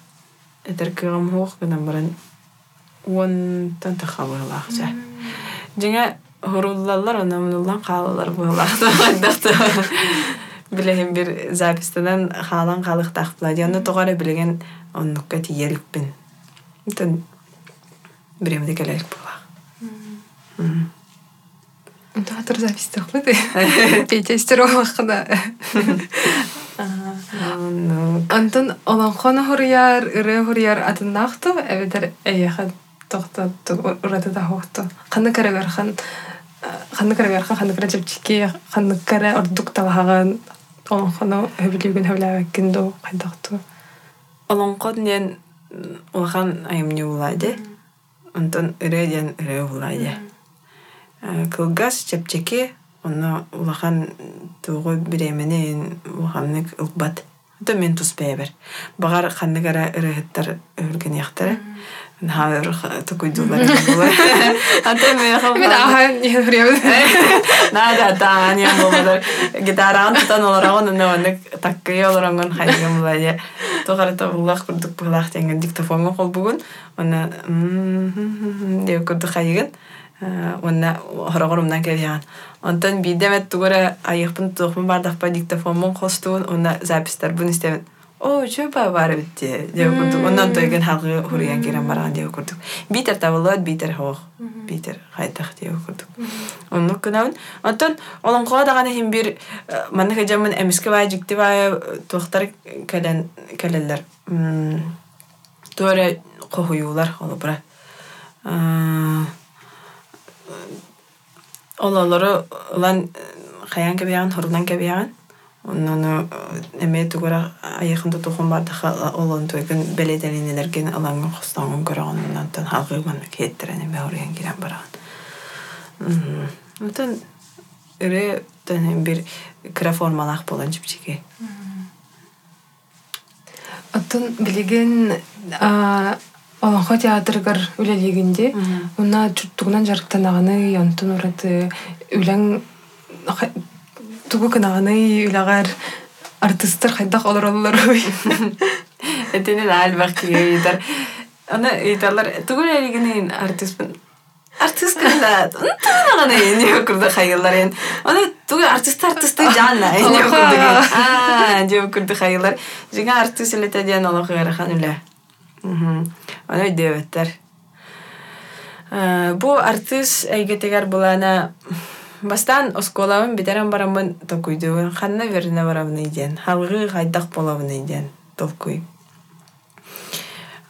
этер кыгам хуох гынан баран уонтан тахабыылаахча. Жиңа хуруллалар онамнуллан хаалалар буылаахтахдахта. Билеген бир хаалан тоғары билеген оннукка биремде келерик. Театр запись. Петя. Антон олонхона хурьяр, ыры хурьяр атыннахту, эбедер эйеха тохта урата да хохту. Ханны карагархан ханны карагархан ханны кара жепчики ханны кара ордук талахаган олонхона хөбүлүгүн хөбүләбеккин до кайдакту. Олонкон ден улахан улайды. Антон ыры ден ыры улайды. Кылгас чепчеки Онна улахан тугу биременен улаханнык ылбат. Это мен туспэбер. Багар ханныгара ырыхыттар өлген яхтары. Навер тукуйдулар. Ата мен хам. Мен аха не хурьяв. Нада таан я болдар. Гитаран тутан оларагон нөөнүк таккый оларангон хайган булай. Тогара улах курдук булах тенген диктофонго кол бүгүн. Онна деп курдук хайган. Онна хорогорумдан келген. Онтон бидемет тугура айыхпын тухмун бардахпа диктофонмун онна запистер бун истебен. О, чөпа бар битти. Деп курдук. Ондан тойген халгы хуриян керен барган деп курдук. Битер табылат, битер хох. Битер хайтах деп курдук. Онну кынабын. Онтон олон кодаганы хим бир манны хажамын эмиске бай жикти бай тухтар келен келелер. Туара кохуюлар олубра. Ололору улан хаян кебияган, хорунан кебияган. Оннону эме тугура айыхында тухун бардыха олон туйгын беледелинелерген алаңын хостаңын көрөгөн оннан халгыгын кеттерен эме орыян кирен барган. Онтон ыре тен бир кыра формалах болан жипчиге. Оттон билеген Олонхо театргар үлелигинде, уна чуттугунан жарыктанаганы онтон ураты үләң тугу кынаганы үләгәр артисттар хайдак олар олар ой. Этене албак кийтер. Аны ыйталар тугу үлелигинен артистпын. артист кында унтагана эне курда хайылар ен аны тугу артист артисты жанна эне курда а жеп курда хайылар жига артист элете диэн олох ырахан үле аны дөбөттер бу артист әйгетегер булана бастан осколабын битерен барамын токуйду ханна верне барабын иден халгы хайдак болабын иден толкуй.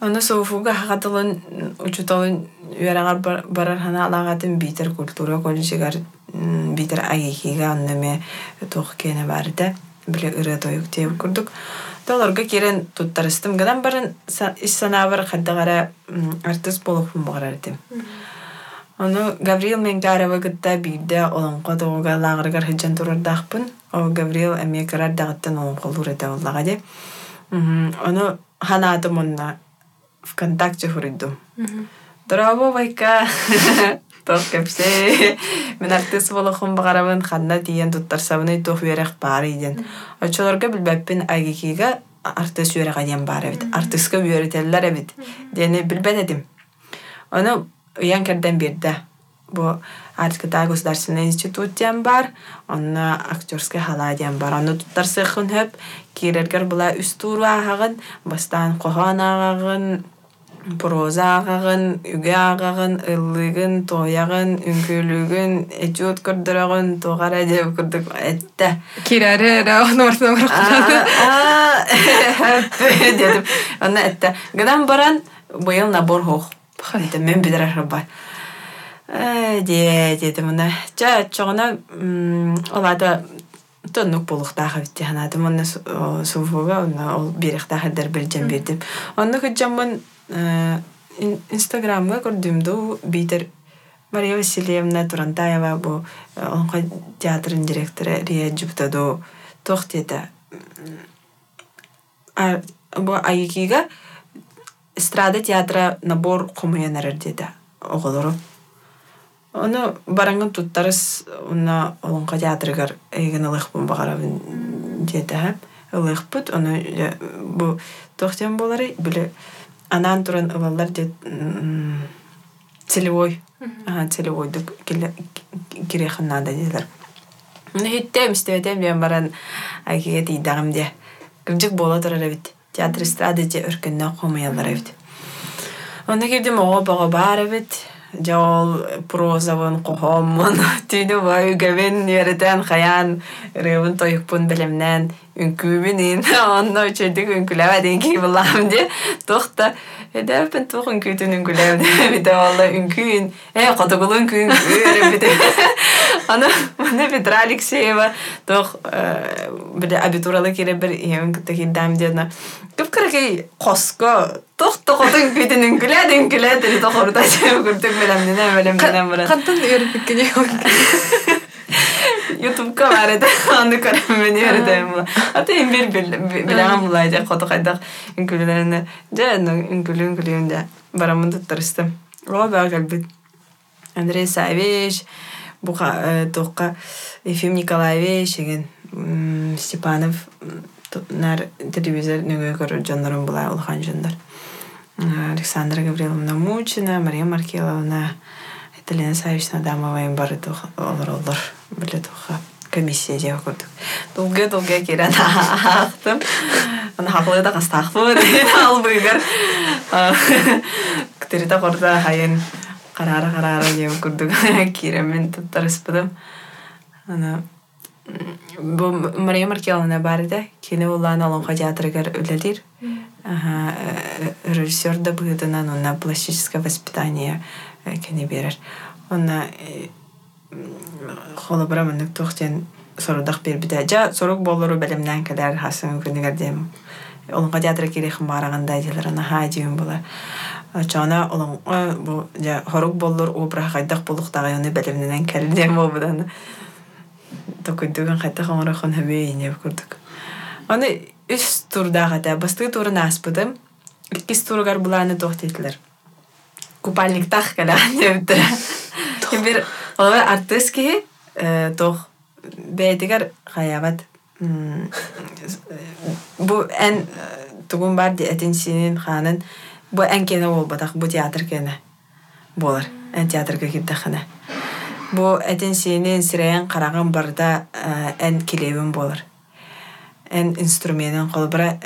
Оны софуга хагатылын учуталын үерагар барар хана алагатын битер культура колледжигар битер агихига аннаме тох кене барды биле ыры теп курдук Толорга кирен туттарыстым гынан барын ис санабар хаддагара артист болохун багарар дим. Оны Гавриил Менгарова гытта бийде олонко тоога лагыргар хыджан турардахпын. О Гавриил эме карар дагыттан олонко лурета оллага де. Оны ханаатым онна ВКонтакте хуридум. Драво байка. Тох кепсе. Мен артист болохун багарабын ханна тиен туттарсабыны тох үерек бар иден. Очолорга билбеппин агикига артист үерек аден бар эбит. Артистка үеретеллер эбит. Дени билбет эдим. Оны уян керден бирде. Бу Арткытай государственный институт ден бар, онна актерская хала ден бар. Оны туттарсыхын хөп, кирергер була үст туру ағағын, бастан кохан ағағын, проза ағағын, үге ағағын, ыллыгын, тояғын, үңкөлүгін, эчуот көрдөрөгөн, тоғара деп көрдік әтті. Кирәре да оны ортына дедим. Онна әтті. Гынан баран, быйыл набор хоқ. Хәтта мен бидер арба. Де, деди мына. Жа чоғына олада тоннук болуктаха битти ханады мына суфуга ол берехтаха дер билжем бирдим. Онны хүджамын инстаграмга көрдүмдү битер Мария Васильевна Турантаева бу онка театрын директоры Рия Джуптадо тохтета. Бу айкига эстрада театра набор комуянарар деди оголору. Оны бараңын туттарыс уна олонка театрыгар эйген ылыхпын багарабын деди. Ылыхпыт, оны бу тохтен болары биле анан туран ылалар дет целевой. Ага целевойду кирехин надо дедер. Мына хиттем истебетем мен баран айкеге тийдагым де кырдык бола турар эбит театр эстрада же өркөннө комуялар эбит Онда кирдим ого бого бар эбит жол прозабын кохоммун түйді бай үгәбен еретен хаян рыбын тойықпын білімнен үнкүүбүнин онно чөйдүк үнкүләбәден ки булам де тохта эдәпен тох үнкүтүн үнкүләбәд бите валла үнкүн э котогул үнкүн бите аны мына Петра Алексеева тох биде абитуралы кире бир ием таки дам дена көп керекей коско тох тохотун күтүн үнкүләд үнкүләд дип тохорда менә беләм менә бара Кантан өйрәнеп кенә ютубка бар эде аны көрөм мен үйрөтөм ата эми бир билегем булай же кото кайдак үнкүлүлөрүнө же үнкүлү үнкүлүн же барамын туттарыстым о баа келбит Андрей Савич бука токка Ефим Николаевич деген Степанов нар телевизор нөгө көрөр жоннорун булай улхан жоннор Александра Гавриловна Мучина, Мария Маркеловна, Елена Савична Дамова бары олар олар біле туха комиссия деп көрдік. Долге долге керен ақтым. Аны хақлы да деген албыгар. Ктерита корда хайын қарары қарары деп көрдік. Керемен туттарыспыдым. Аны бу Мария Маркеловна бар да, кені улан алонға театрыгар өлелер. Режиссер да быдынан, онна пластическое воспитание кені берер. Онна холы бара мындык тохтен сорудак бербите. Жа сорук болору белемнен келер хасын күнігер дем. Олонға театр керехін барағанда делер, ана ха дейін бола. Чана олонға бу жа хорук болор обра хайдак болуктагы оны белемнен келер дем болбудан. Токуйдуган хайдак оңрахон хабейин деп көрдүк. Аны үс турдага да басты турын аспыдым. Иккис тургар буланы тохтетлер. Купальниктах калан дептер. Бир олар артист ки тох бәйтигер хаябат бу ән тугун бар ди этин синин ханын бу ән кене ол батак бу театр кене болар театрга кирдахана бу этин сиэнин сирэйэн караган барда эн килебин болар. Эн инструментин колбара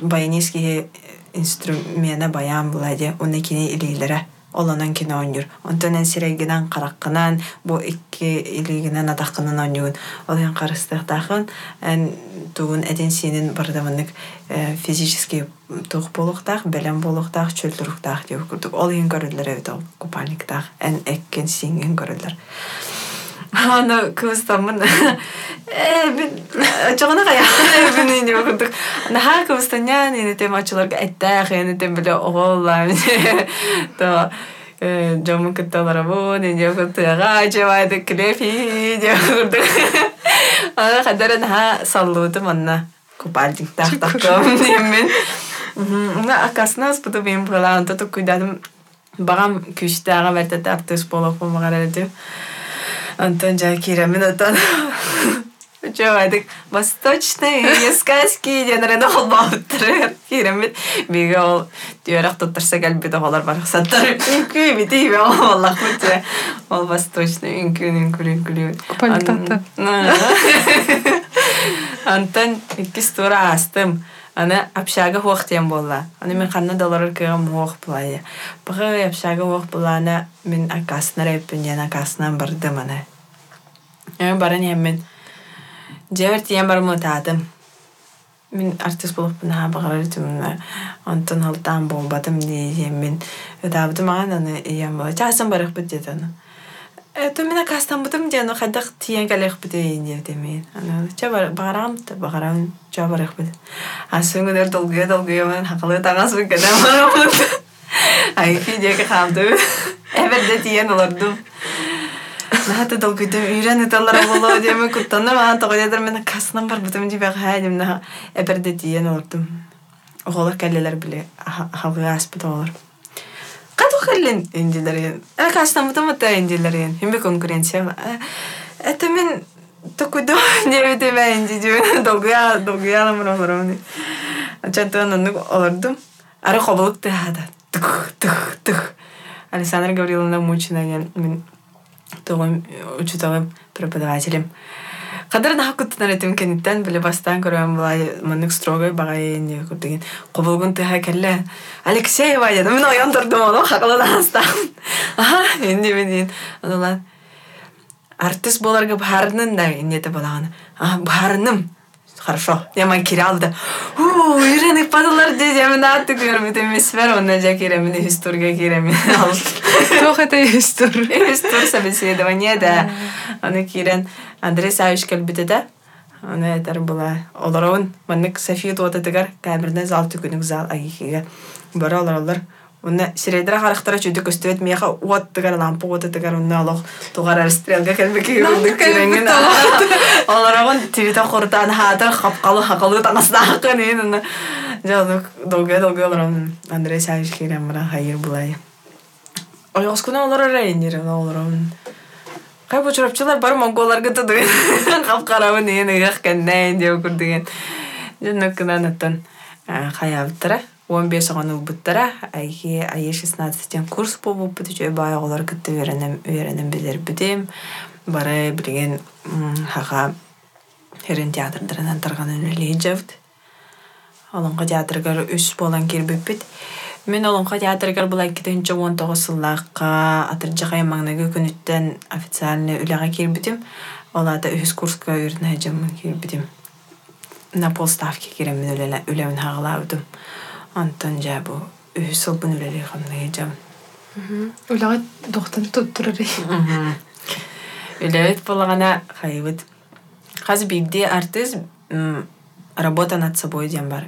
баянийский инструмена баян булади уна кини илилere олонан кино онюр. Онтон эн сирегинен караккынан, бу икки илигинен атаккынан онюгун. Олен карыстыктахын, эн тугун эден синин бардамынык физически тух болуктах, белем болуктах, чөлтүруктах деп курдук. Ол ен көрүлөр эбит купальниктах, эн эккен. Аны кыстамын. Э, бин жогона кая. Бин не курдук. Наха кыстанян эне тем ачыларга эттах, эне тем биле оголла. То жомун кытталара бу, не не кыттага, жабайды клефи, деп курдук. Аны кадара наха саллуудым анна. Купальниктах такым. Мен. Уна акаснас буту булан, то куйдадым. Багам күштага бертете артыс болоп болмагар деп. Антон Джакирамин отан. Чавадык восточные сказки денерен олбауттыр. Киремит биге ол түйөрөк туттарса келбит оголар бар саттар. Үнкү бити бе Аллах бите. Ол восточный үнкү үнкү үнкү. Пальтата. Антон икки стура астым. Аны общага хуактен болла. Аны мен ханна доллар кыгам хуак булая. Бага общага хуак булана мен акасына рэппин яна акасынан бардым аны. Мен баран еммен. Жевер тиен бар мутадым. Мен артист болып бына бағар өтімін. Онтон халтан болбадым дейем мен. Өтабыды маған аны. Часын барық бұд деді аны. Это мен акастан будым де аны қайдақ тиен дейін деді мен. Аны ча бағарам да бағарам ча барық бұд. Асын күнер долгыя долгыя мен хақылы тағас бұд кәдем барам бұд. Айки деке қалды. Эберде тиен олардым. Нахата долгойдым үйрән ыталар боло деме куттанна мен касынан бар бутым дибе хайдым наха эберде диен олардым. Оголар кәллелер биле халгы аспыт олар. Кату хәллен индилерин. Ә касынан бутым ата конкуренция. Это мен токуйдо не инди. Ары Гавриловна Мучина мен тоғым учуталым преподавателем. Кадар нахак куттан этим кенеттен биле бастан көрөм булай мынык строго багай не курдеген. Кобулгун тыха келле. Алексеева дедим. Мен оян турдум ону хакылдан астам. Аха, энди мен анылар артист боларга барынын да инете балаганы. А, барыным. Хорошо. Я май киралды. У, үйреніп падалар деді. Я мен атты көрмет емес бер. Онна жа керемін, история керемін. Тох это истор. Истор собеседование, да. Аны кирен Андрей Савич кәлбіті да. Аны әтер була. Оларауын, маннык София туаты тігар, кәбірден зал түкінік зал агихиге. Бара олар олар. Уна сирейдера характара чүдү көстөбөт мияха уот тыгар лампа уот тыгар уна алох тугар стрелга келбеки юрдук киренген. Оларагон твита куртан хата капкалы хакалы таңасына хакын ен уна. Жадык долга долга оларам Андрей Савич кирен мара хайыр булай. Ойгос күнө олар рейнер оларам. Кай бу чурапчылар бар монголарга туду. Капкарабын ен ыгак кеннен деп күрдүген. Жөнөк кынан аттан хаяптыра. 15 оҕон ылбыттара айги айы 16 курс үчөй баай оҕолор кытты үөрэнем үөрэнем билербитим бары билген хаға херен театрдарынан тарган жабыт олонго театргар үс болан кирбиппит мен олонго театргар булай китинче он тогуз сыллаакка атыржакай маңнага күнүттен официальный үлэҕэ кирбитим үөрнэ жаммын кирбитим на Антон жа бу үсыл бун үлели хамны жам. Улага доктан туттурар. Үлебет болагана хайбыт. Хаз бигде артист работа над собой дем бар.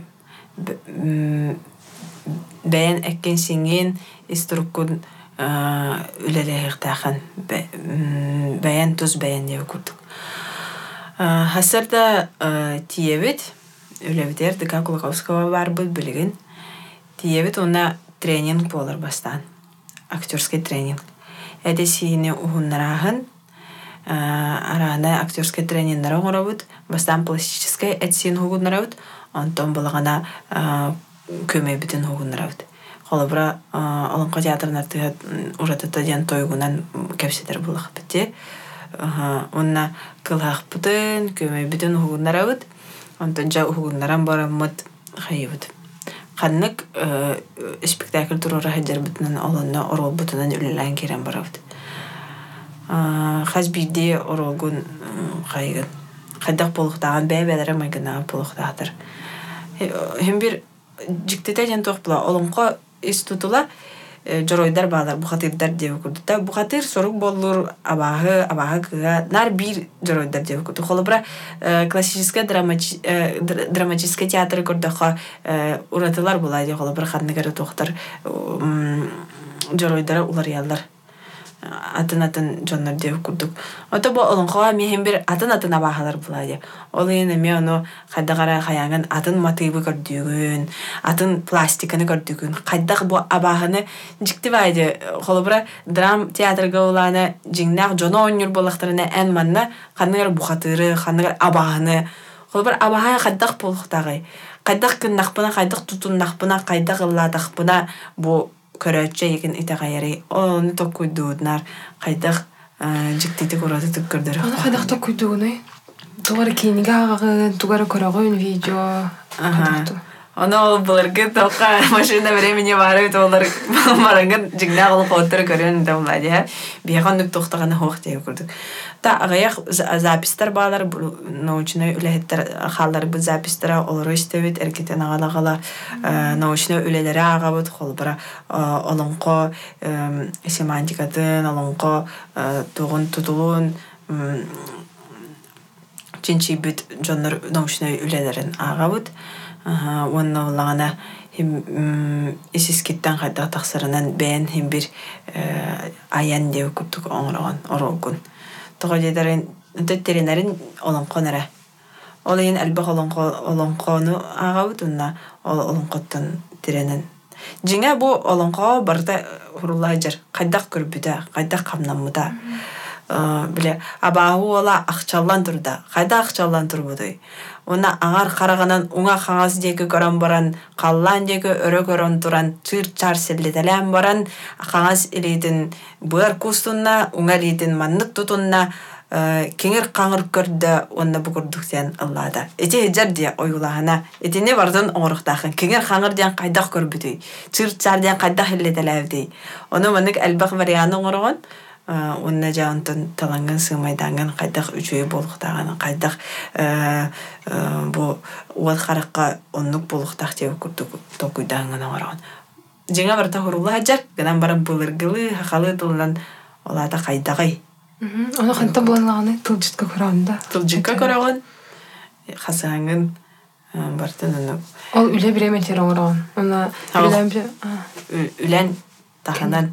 Бәйен әккен синген иструккун үлеле хихтахан. Бәйен туз бәйен деп күрдік. Хасарда тиебет, үлебетер Дыка Кулаковского бар бұл білігін. Тиебет уна тренинг болар бастан. Актерский тренинг. Эде сине ухуннарахан арана актерский тренингнара оңорабыт, бастан пластический этсин хугуннарабыт, онтон балагана көмей битин хугуннарабыт. холобра олонко театрын артыга уратыта диэн тойгунан кепсетер булах бити онна кылахпытын көмөйбүтүн угуннарабыт онтон жа угуннаран бараммыт ханнык спектакль турара хаджарбытынан олонно оролбутунан үлэлэн кирен барабыт хас бирде оролгун хайгын хайдах полуктаган бэбэлэрэ майгына полуктаатыр хем бир жиктете жан тохпула олонко ис тутула жоройдар баалар бухатырдар деп курдута бухатыр сорук боллур абааһы абааһы кыга нар бир жоройдар деп курду холобра классическая драматическая театр көрдөхө уратылар булай де холобра ханныгары тохтар жоройдара улар яллар. Атын атын дьоннор деп курдук. Ото бу олонхоа бир атын атын абааһалар була де ол иен эми ону хайдагара хаяңын атын матыыбы көрдүүгүн атын пластиканы көрдүүгүн хайдах бу абааһыны жиктибайде холобура драм театрга улаана жиңнаах жоно оннюр болахтарына эн манна ханныгар бухатыры ханныгар абааһыны холобура абааһа хайдах болуктагы хайдах кыннахпына хайдах тутуннахпына хайдах ыллаатахпына бу көрөөччө эгин итагайары оны токкуйдуутнар хайдах жиктити кураты тыккырдыр Оны хайдах токкуйдуугуны тугара киниге агагын тугара көрөгөн видео Оны ол тоқа машина времени барып олар маранган жигна ол хоттер көрөн да улады я. Бияхан нүк тоқтаганы хоқ деп көрдүк. Та агаяк запистер балар научный үлехеттер халлар бу запистер олар истебит эркетен агалагала научный үлелери агабыт холбара олонко семантикатын олонко тугун тутулун чинчибит жоннор научный үлелерин агабыт. уонна уллаҕана исискиттен хайдах тахсарынан бээн хим бир аян деп курдук оҥорогон оролгун тога дедерин төттеринерин олонконера ол иин элбэх олонкону агабыт унна ол олонкоттон тиренен жиңе бу олонко барда хуруллаажар кайдах көрбүтэ кайдах камнаммыта биле абааһу ола ахчаллан турда кайда ахчаллан турбудуй уна аңар караганан уңа хаңас диэки көрөн баран қаллан диэки өрө көрөн туран чыр чар селлетелен баран хаңас илиитин быар кустунна уңа илиитин маннык тутунна кеңер қаңыр көрдө онна бугурдук сен ыллаада эти эжер дия ойгулаһана этине бардын оңоруктаахын кеңер қаңыр диэн кайдах көрбүтүй. Чыр чар диэн кайдах иллетелээбдей ону маннык элбах варианы оңорогон уонна жаантын таланган сыымайдаанган кайдах үчүгэй болуктааган кайдах бу уот харакка оннук болуктаах деп курдук токуйдаанган оңорогон жиңа барта хурулла хаджар гынан бара былыргылы хахалы тылынан олаата кайдагай. Оны ханта буанлаганы тылжытка көрөмда. тылжыкка көрөгөн. Хасааңын бартын ону Ол үле биреметер оңорон. Она үлем үлен таханан.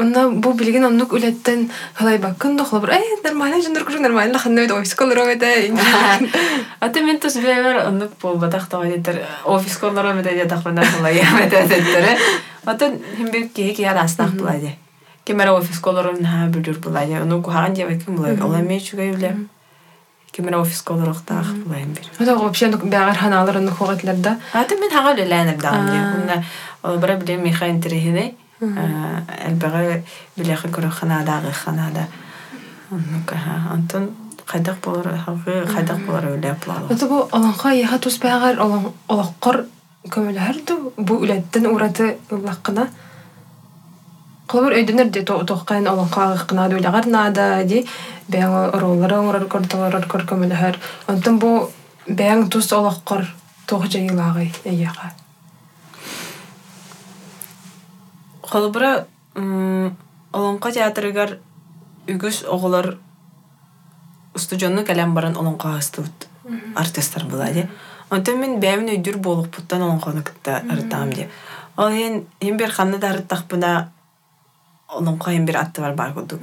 Онна бу билген оннук үлеттен халай баккын да холбар. Эй, нормально жөндөр күрү нормально. Ханна бит офис колор өдө. аты мен тус бевер оннук тагадетер офис коллары мете де тахпана булай мете деттер аты хим бир ки ки арастак булай кемера офис колорун ха бүлүр булай ону кухаган деп ким булай ола мечуга үле кемера офис булай бир. Вообще бягар хогатларда. мен бара терехине әлбәгә биләхе көрө ханадагы ханада оннука антон кайдак болор хагы кайдак болор үле булалы Ода бу аланга яха тус бягар алан алаккор көмөлөр ду бу үлеттен ураты улаккына. Колор өйдөнөр де токкан аланга гына да үлегар нада ди бәң ороллары орор кордолор кор көмөлөр. Онтон бу бәң тус алаккор тох жайлагы эяга. Холбура олонқа театрыгар үгүс оголор студионну кэлэн баран олонқа астыбыт артисттар була. Онтон мен бәмин өйдүр болуқпуттан олонқаны кытта ырытаам ди. Ол ен ен бир ханны да ырыттахпына олонқа ен бир атты бар бар кудук.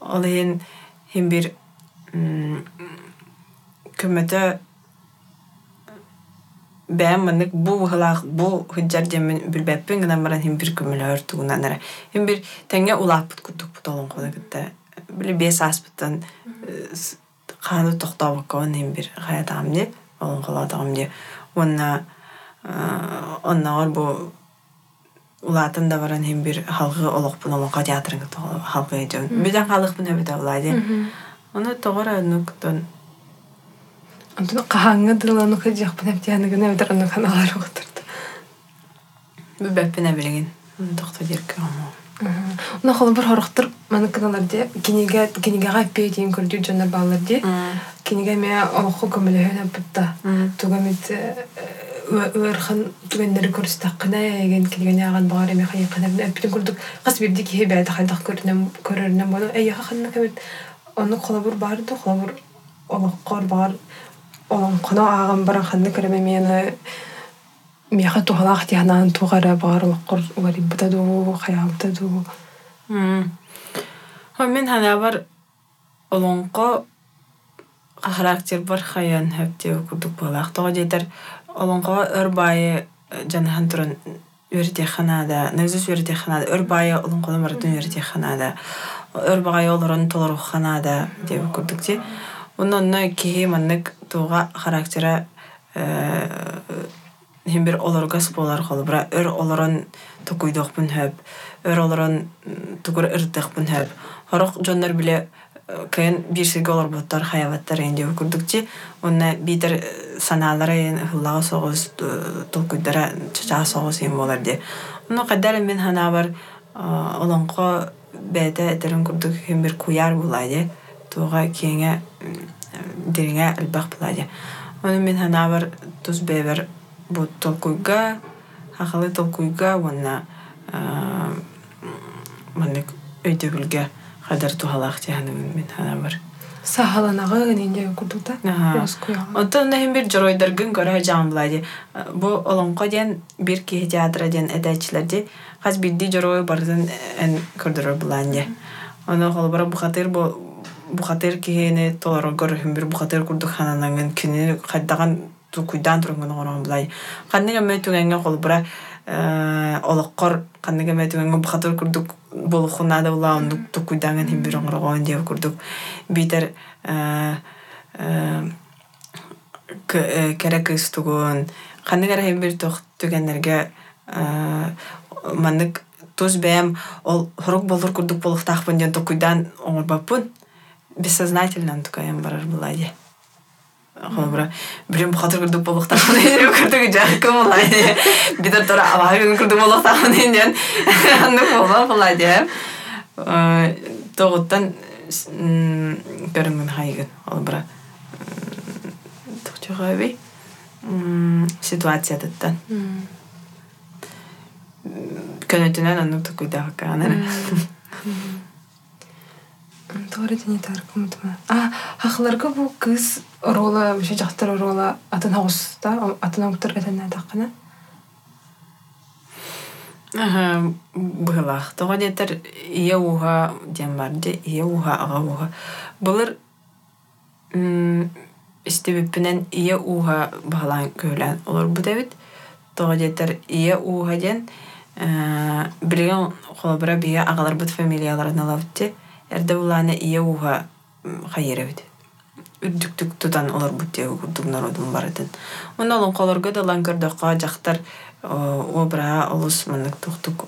Ол ен ен бир көмөтө бэм маннык бу хылаах бу хыджар жемин билбеппин гына баран хим бир күмүлөр тугунанара хим бир теңге улааппыт курдукпут олон кола гытта били бес аспыттан хааны тохтобоккон хим бир хаятагам де олон колатагам де онна онногор бу улаатын да баран хим бир халгы олокпун олонка театрын халгы жон биден халыкпын эбите улайди оны тогор ануктон Антон кахаңга дылану хыжакпын эптяныгын эбитер аны каналар угутурду. Бүбәппен әбелеген. Доктор дирке ама. Уна холы бир хорохтур маны каналар де гаппе дейин көрдү жонор балар де. Кинеге ме олоху көмөлөһөн бутта. Тугамит өрхан түгендери көрүстаккына эген килген яган багар эме хайыкына бүтүн көрдүк. Кас бирди ки хебе тахайдак көрүнөм көрөрүнөм бону. Эйя ханна кемет. Оны колобур барды, колобур олоққор бар коно аагам баран ханны кереме мені меха тухалаах тиhanaan тугара бар олоққор угарибыта ду хаябыта ду Хо мен хана бар олонко характер бар хаян хэпте курдук балах тоо дейтер олонко өр байы жанахан туран үрте ханада нызыс үрте ханада өр байы олонко мартын үрте ханада өр багай олорон толору ханада деп курдук те оннонно киһи маннык туга характера хим бир олоргас болар холбура өр олорон тукуйдокпун хөп өр олорон тугур ырдыкпын хөп хорок дьоннор биле кыйын бирсиге олорбуттар хаябаттар энди курдукчи онна битер санаалара ен хыллага соҕус толкуйдара чачаа соҕус ен болар ди. Ону каддар мен ханаа бар олонко бээте этерин курдук хим бир куяр булай туга киеңе дириңе албах булай Оны мен ханабар тус бебер бу толкуйга хахалы толкуйга уонна маннык өйдөгүлге хадар тухалаах тиһанымын мен ханабар сахаланага нинде курдута Онтон нахим бир жоройдаргын көрө жаан булайди. Бу олонко ден бир киһи театра ден эдәчләр ди. Хас бидди жорой бардын эн көрдөрөр буланди. Оны холбара бу хатыр бу бу хатыр киһини толоро көрөһүм бир бу хатыр курдук хананангын күнү хаддаган тукуйдан тургун орон булай. Ханныга мэ түгәнгә холбара олоққор канныга мэ түгәнгә бу хатыр курдук болохунада була ондук тукуйданган хим бир оңрогон дип курдук. Битер керек кыз тугун канныга хим бир тох түгәннәргә маннык туз бәм ол хорук болур курдук болохтахпын ден тукуйдан оңорбаппын бессознательно тукаям барар булай Холбра, блин, бухатыр курдук болохтахпын ден курдук жакы булай битер тора абагын курдук болохтахпын ден анны болма булай де тогуттан көрүнгүн хайгын холбра тухчугаби ситуациядаттан көнөтүнөн анны тукуйдабаккаанара Тори дени таркымытма. А, хахларга бу кыз рола, биши жактар рола атын хауста, атын оңтар кетен таққана. Аха, быһылах. Тоҕо диэтер ия уха диэн бар ди, ия уха ага уха. Былыр истебиппинен ия уха баһалаан көөлään олор бу дебит. Тоҕо диэтер ия уха диэн билеген холобара бия агалар бут фамилияларын алабыт эрде улаана ия уха хайырабит үрдүктүк тутан олар бутте курдугнар одун баратын онда олон колорго да лан көрдөкка жактар обра олус мынык туктук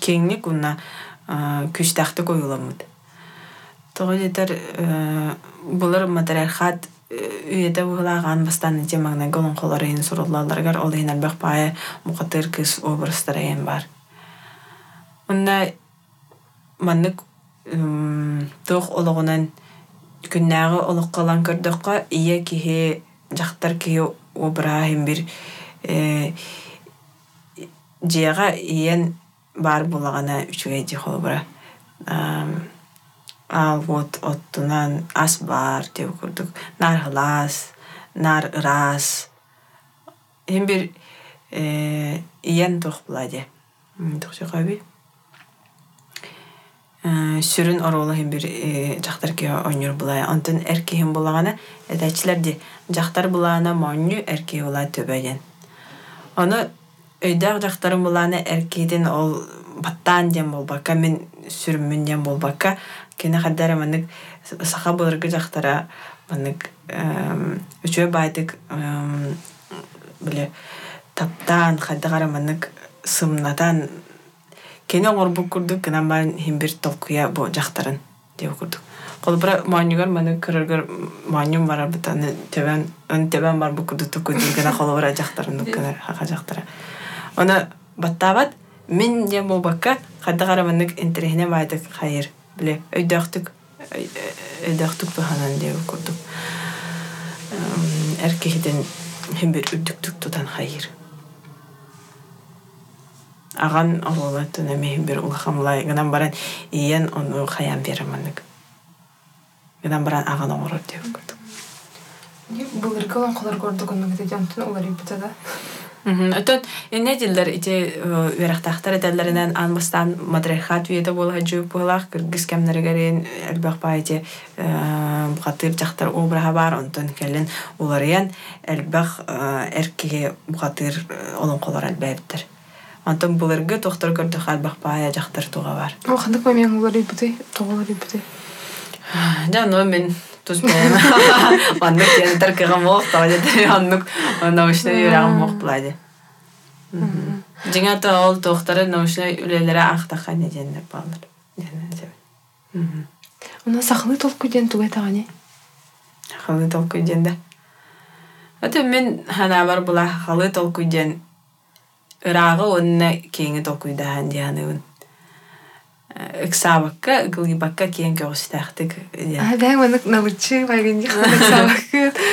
кеңник уна күчтахты коюламыт того жетер булар матриархат үйете булаган бастан жемагна голон колорын суруллаларгар ол ен албак бае мукатыр кыз образтар бар. Онда маннык туох ологунан күннәгы олоққалан көрдөккө ия киһи жактар киһи обраһим бир жиэҕа иен бар булагана үчүгэй дии холбура ал вот оттунан ас бар деп курдук. Нар хылаас нар ыраас. Хим бир иен туох була де тухчугаби э, сүрүн ороолу хим бир э, жактар ки оңнур булай онтон эркихим булагана эдачилер ди жактар булаана монню эрки була төбөйен ону өйдөк жактарым булаана эркидин ол баттаан дем болбакка мен сүрүммүн дем болбакка кene хаддара манык саха булыргы жактара манык үчөө байтык биле таптаан хаддагара манык сымнатан кене оңорбук курдук кынан баан химбир толкуя бу жактарын деп курдук. Колбура маанюгар маны кырыргар маанюм бара бутаны тебен ын тебен бар бу курдук тукутун гана колбура жактарын кана хака жактара оны баттаабат мен дем болбакка хаддагара манык интерехине байтык хайыр биле өйдөктүк өйдөктүк туханан деп курдук. Эркехиден химбир үрдүктүк тутан хайыр аган ололатын эми бир улахамлай гынан баран иен ону хаян береманык гынан баран аган оңорор деп көрдүк. Былыргы оңқолар көрдік оның гите жантын олар ипіті да. Өтөн эне дилдер ите верахтахтар этеллеринен анбастан мадрехат виеде болha жууп болах кыргыз кемнерегерин элбах баайте бухатыр жактар обраха бар онтон келин уларыян элбах эркиге бухатыр олон колор элбэбиттер Антон булыргы тохтор көрдү халбах бая жактар туга бар. О, қандық мамияң олар ипіті, тоғылар ипіті. Жано мен тузбайм. Аннык тен таркыга мох дете аннык наушна юрагым мох булайды. Жиңа та ол тохтары наушна үлелере ахтаха не дендер балдар. Она сахлы толку ден туга тағане. Халы толку денде. Аты мен хана бар була халы толку ден ырагы онна кеңи толкуйдахан дианыбын. Иксабакка, гылгибакка кең көгістәқтік. А, да, манық налычы байгын жақтық сабақыт.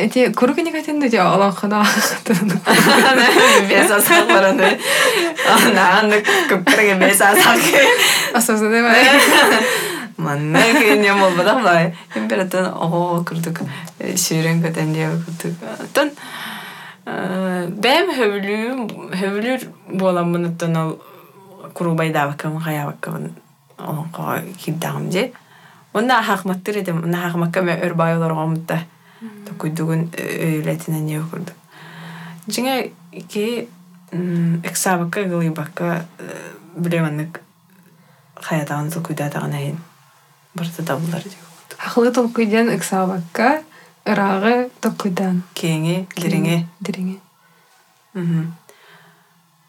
Эти кургани катенде же алан хана. Бес асақ бараны. Аны көпкірге бес асақ. Осознанный ма? Манна кене болбада былай. Императон ого курдук. Шүрен көтен де курдук. Тон бәм хөвлүү хөвлүр болам мынаттан ал курубайдабаккам хаябаккам олонко киддагам же онна хакматтыр edem онна хакмакка ме өрбай олоргомутта токуйдугун өйлетинен не курду жиңа ки эксабакка гылыбакка билеманнык хаятаган токуйдатаган айын барта табылар же Хахлы толку ден иксабакка, ырагы толкуйдан. кеңе лириңе Диреңе.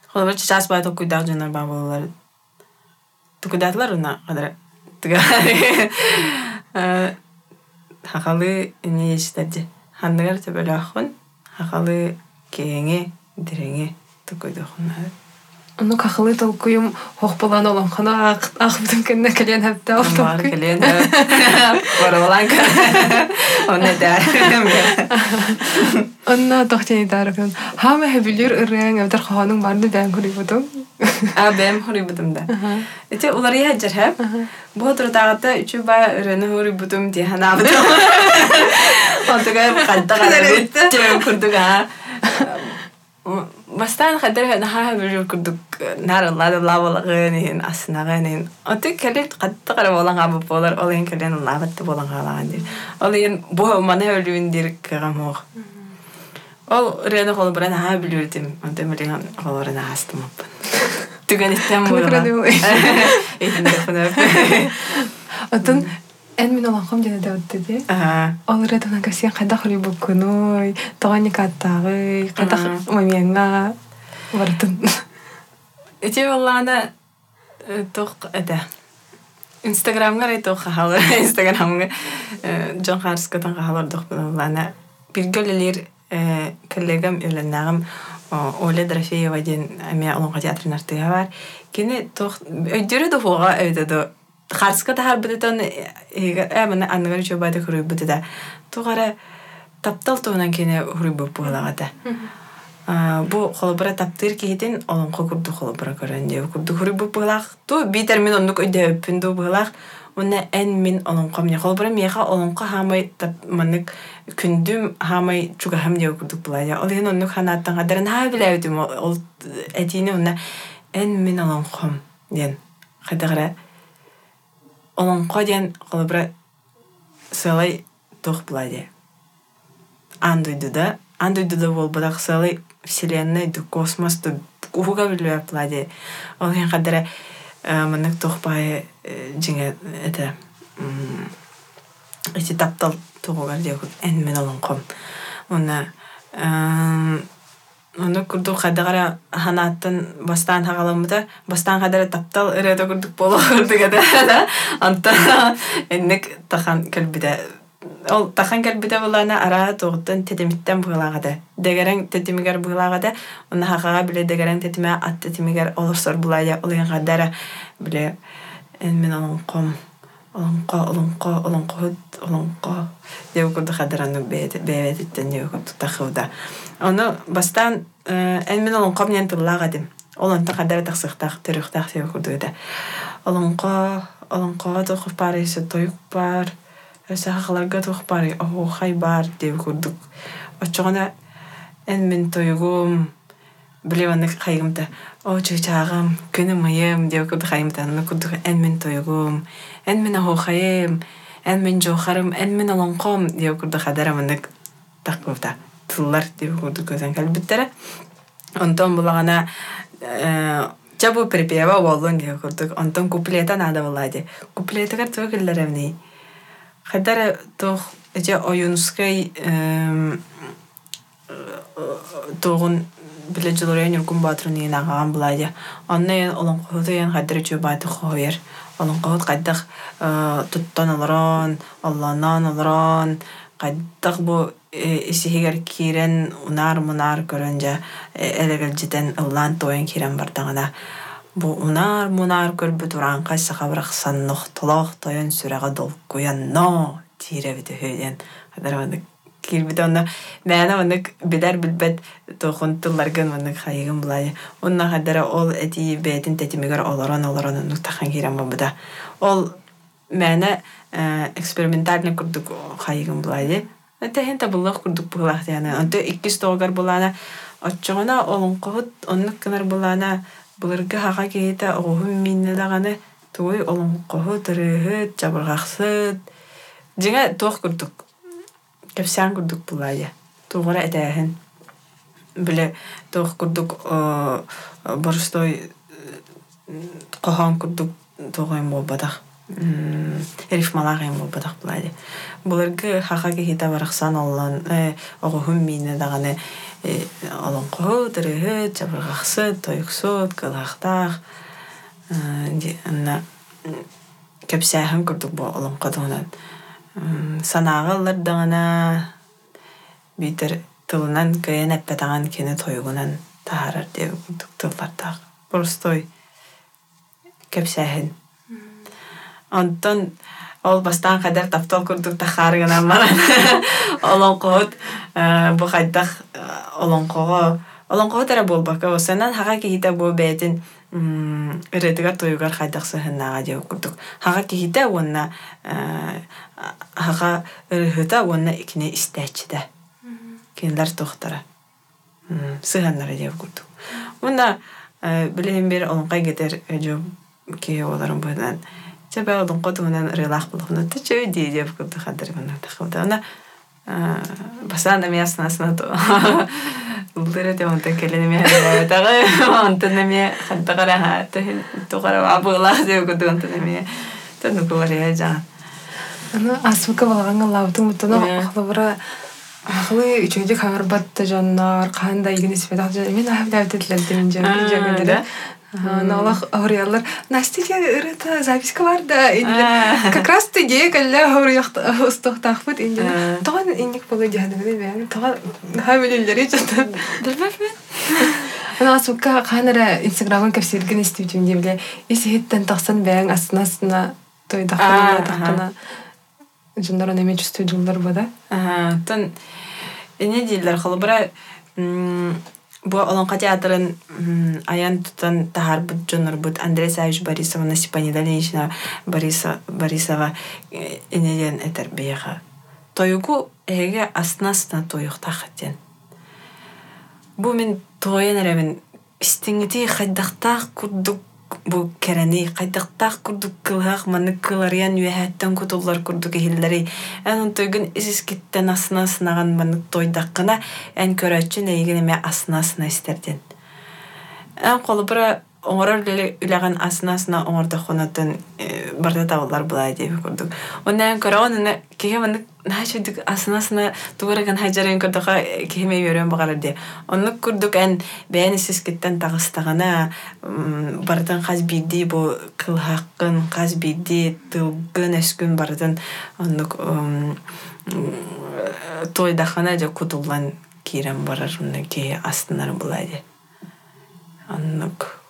Холбар час бай токуйдаг жанар ба болалар. Токудатлар уна кадара. Хакалы не иштерди. Хандыгар тебеле ахын. Хакалы кеңе диреңе токуйдахын. Ону кахлы толкуйум хохпалан олон хана ах бүтүн кенне келен хапта Бар толкуй. келен. Баралан. Онна да. Онна тохтени даракын. Хама хебилер ырын авдар ханын барды бән күрүп будум. А бем хори бутумда. Эти улар я жархап. Бу турдагата үчү ба өрөнө хори бутум ди хана. Онтога кадда кадда тем курдуга. Бастан хадер на ха бир курдук нар лада лавалагын аснагын. Оты келет кадда кара болан габы болар ол ен келен лаватты болан галаган ди. Ол ен бу мана өлүн дир кагамох. Ол рена холы брана ха билүрдим. Онте мелен холорына астым. Түгөн иттен Кына ой. Эн мен де. Ол редана касия кайда хори букуной, тоғани каттагы, кайда мамиянга бартын. Эти это Инстаграмга рей тох халар Инстаграмга Джон Харска тан халар тох валлана билгелер коллегам өленнагым Оля ден театрын бар. Да фога өйдө да Харска да хар бутан э мана аннагар чөбайда хүрү бутада. Тугара таптал туунан кини хүрү бу булагата. бу холобра таптыр киһитин олонко курду холобра көрөн деп курду хүрү бу булах ту битер мен оннук өйдө өппүн ду булах уна эн мин олонко мне холобра меха олонко хамай тап манык күндүм хамай чуга хам деп курдук булая ол ен оннук ханаттан гадаран ха билебитим ол этини уна эн мин олонком ден хадагара олонко диэн холобра сылай туох була де андуйдуда андуйдуда болбудак сылай вселенной ду космос ду куга билбе була де ол ен кадара мынык туох баай жиңе это ити таптал тугугар де эн мен олонком уна Ону курдук хадагара ханааттан бастаан хагаламыта бастаан хадара таптал ырыата курдук болоордуга да. Анта энник тахан келбиде. Ол тахан келбиде булана араа тугуттан тетемиттен быылагада дегерең тетимигер быылагада уна хагага биле дегерең тетиме ат тетимигер олорсор булая биле эн мен олонком олонко олонко олонко олонко деп курдук хадарану бэбетиттен деп курдук тахыбда Оно бастан эн мен олонко менен тыллаага дим. Олонта кадар таксыктак төрүктак себе курдуйда. Олонко олонко тохуп бар есе тоюк бар. Эсе хакаларга тохуп бар. О хай бар деп курдук. Очогона эн мен тоюгум билебаны хайгымта. О чучагым күнү мыйым деп курдук хайгымта. Аны курдук эн мен тоюгум. Эн мен о хайым. Эн мен жохарым. Эн мен олонком деп курдук хадарамынык таккыбта. тыллар деп курдук көзөн калбиттере онтон булагана чабу припева болдун деп курдук онтон куплета нада буллади куплетигер тугу киллеревни хадара тох эже оюнскай тогун биле жылорен юркун батрын ен агаган буллади онна ен олон кохуты ен хадара чу кохут кайдах туттан олорон олланан олорон кайдах бу исихигер кирен унар мунар көрөнжа элегел житен ыллан тоен кирен бардагана бу унар мунар көрбү туран кайсы хабырак саннох толох тоен сүрага дол но тире кирбите онна мэна онык бидер билбет тохун тылларган онык хайыгын булай онна хадара ол эти бетин тетимигер олорон олорон онук тахан кирен бабыда ол мэна экспериментальный курдук хайыгын булай Тэхэн та буллах курдук булах яна. Анты иккис тоогар булана оччоғона олонқоһут оннук кынар булана булырга хаға кейте минне даганы тырыһыт жабыргахсыт. Жиңа тоох курдук. Кепсян курдук булая. Тугара этәһен. Биле тоох курдук борстой кохан курдук тоогойм болбадах. рифмалаах болбадах булайды. Буларгы хаха кихита барахсан оллан оғухун мийне даганы олонқоһу тырыһы чабыргахсы тойуксут кылахтах анна кепсәһен курдук бу олонқодугунан санаагыллар дагана битер тылынан кыйын эппетаган кини тойгунан таарар деп курдук тыллартаах простой кепсәһен Онтон ол бастан кадар таптал курдук тахарыгынан баран. Олонкоот бу хайдах олонкого олонкого тара болбака осанан хага кихите бу бетин ырытыгар тойугар хайдах сыхыннаага деп курдук хага кихите уонна хага ырыхыта уонна икине истээчиде кинилер тухтара сыханнара деп курдук уонна билем бир олонкай кетер жо ки оларын буынан Чабаа донкотуунан релах болохно та чөй ди деп курду хадыр гана тахылда. Ана басана мяснасна то. Улдыра те онта келене ме тага онта неме хаттагара ха та тогара абыла деп курду онта неме. Ну говоря жа. Ана асмыка балаган лавтың хлыбыра Ахлы хабар батты жаннар кандай мен. Налах ауриялар. Настя это записка бар да. Как раз ты когда аурияхт устохтахпыт инде. Тоган инник болу жадыгы мен. Тоган хамилелери жата. Билбепмин. Ана асука канара инстаграмын кепсирген истейтим демле. Иси хиттен тахсан бәң астына астына той дахана дахана. Жындар неме чувствует жылдар бада. Ага, тон эне Бу олонка театрын аян тутан тахарбыт жонорбут Андрей Савич Борисова Насипанида Ленична Бориса Борисова энеден этер бияха. Тойгу эге астына-астына тойук тахаттен. Бу мен тойын әрәмін истиңити хайдақтақ курдук бу керени кайдыктаах курдук кылаах маны кыларыян үэһээттэн кутуллар курдук ихиллери эн онтойгун исискиттен асына сынаган маны тойдаккына эн көрөчүн эйигин эме асына асына истерден эн колубура оңорор деле үлэгэн асына асына оңордохонотун барда табылар булай диэби курдук онна эн көрөгөн уна киһи маны наачудук асына асына тугураган хайжарын көрдөка киһиме үйөрөн багалар дии оннук курдук эн бээн исискиттен тагыстагана барытын хас биирдии бу кылхаккын хас биирдии тылгын өскүн барытын оннук тойдахана же кутуллан киирен барар уна киһи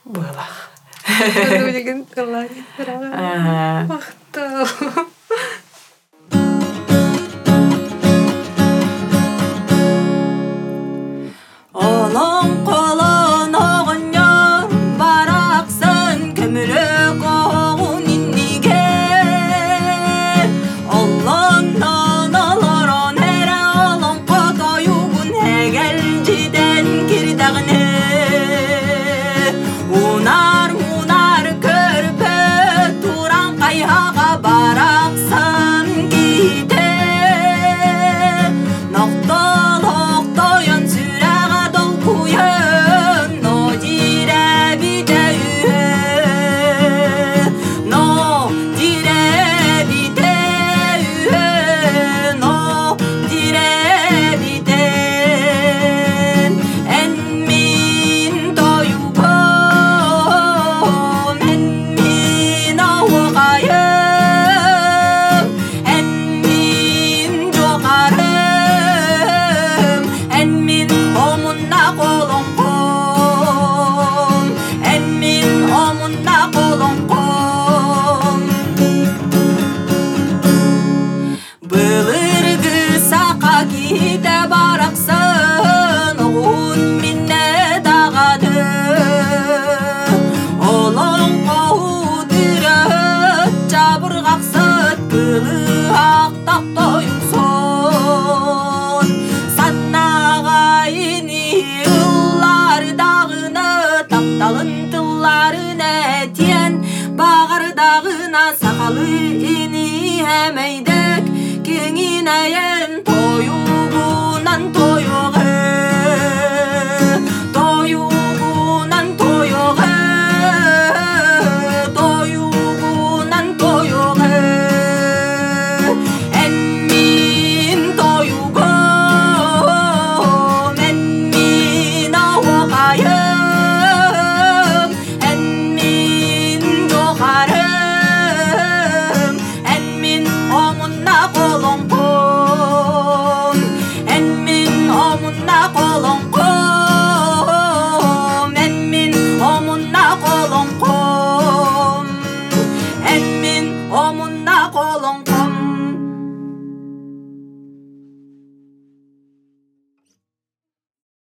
астынар булай ди оннук быылах деген Ага. Мактал.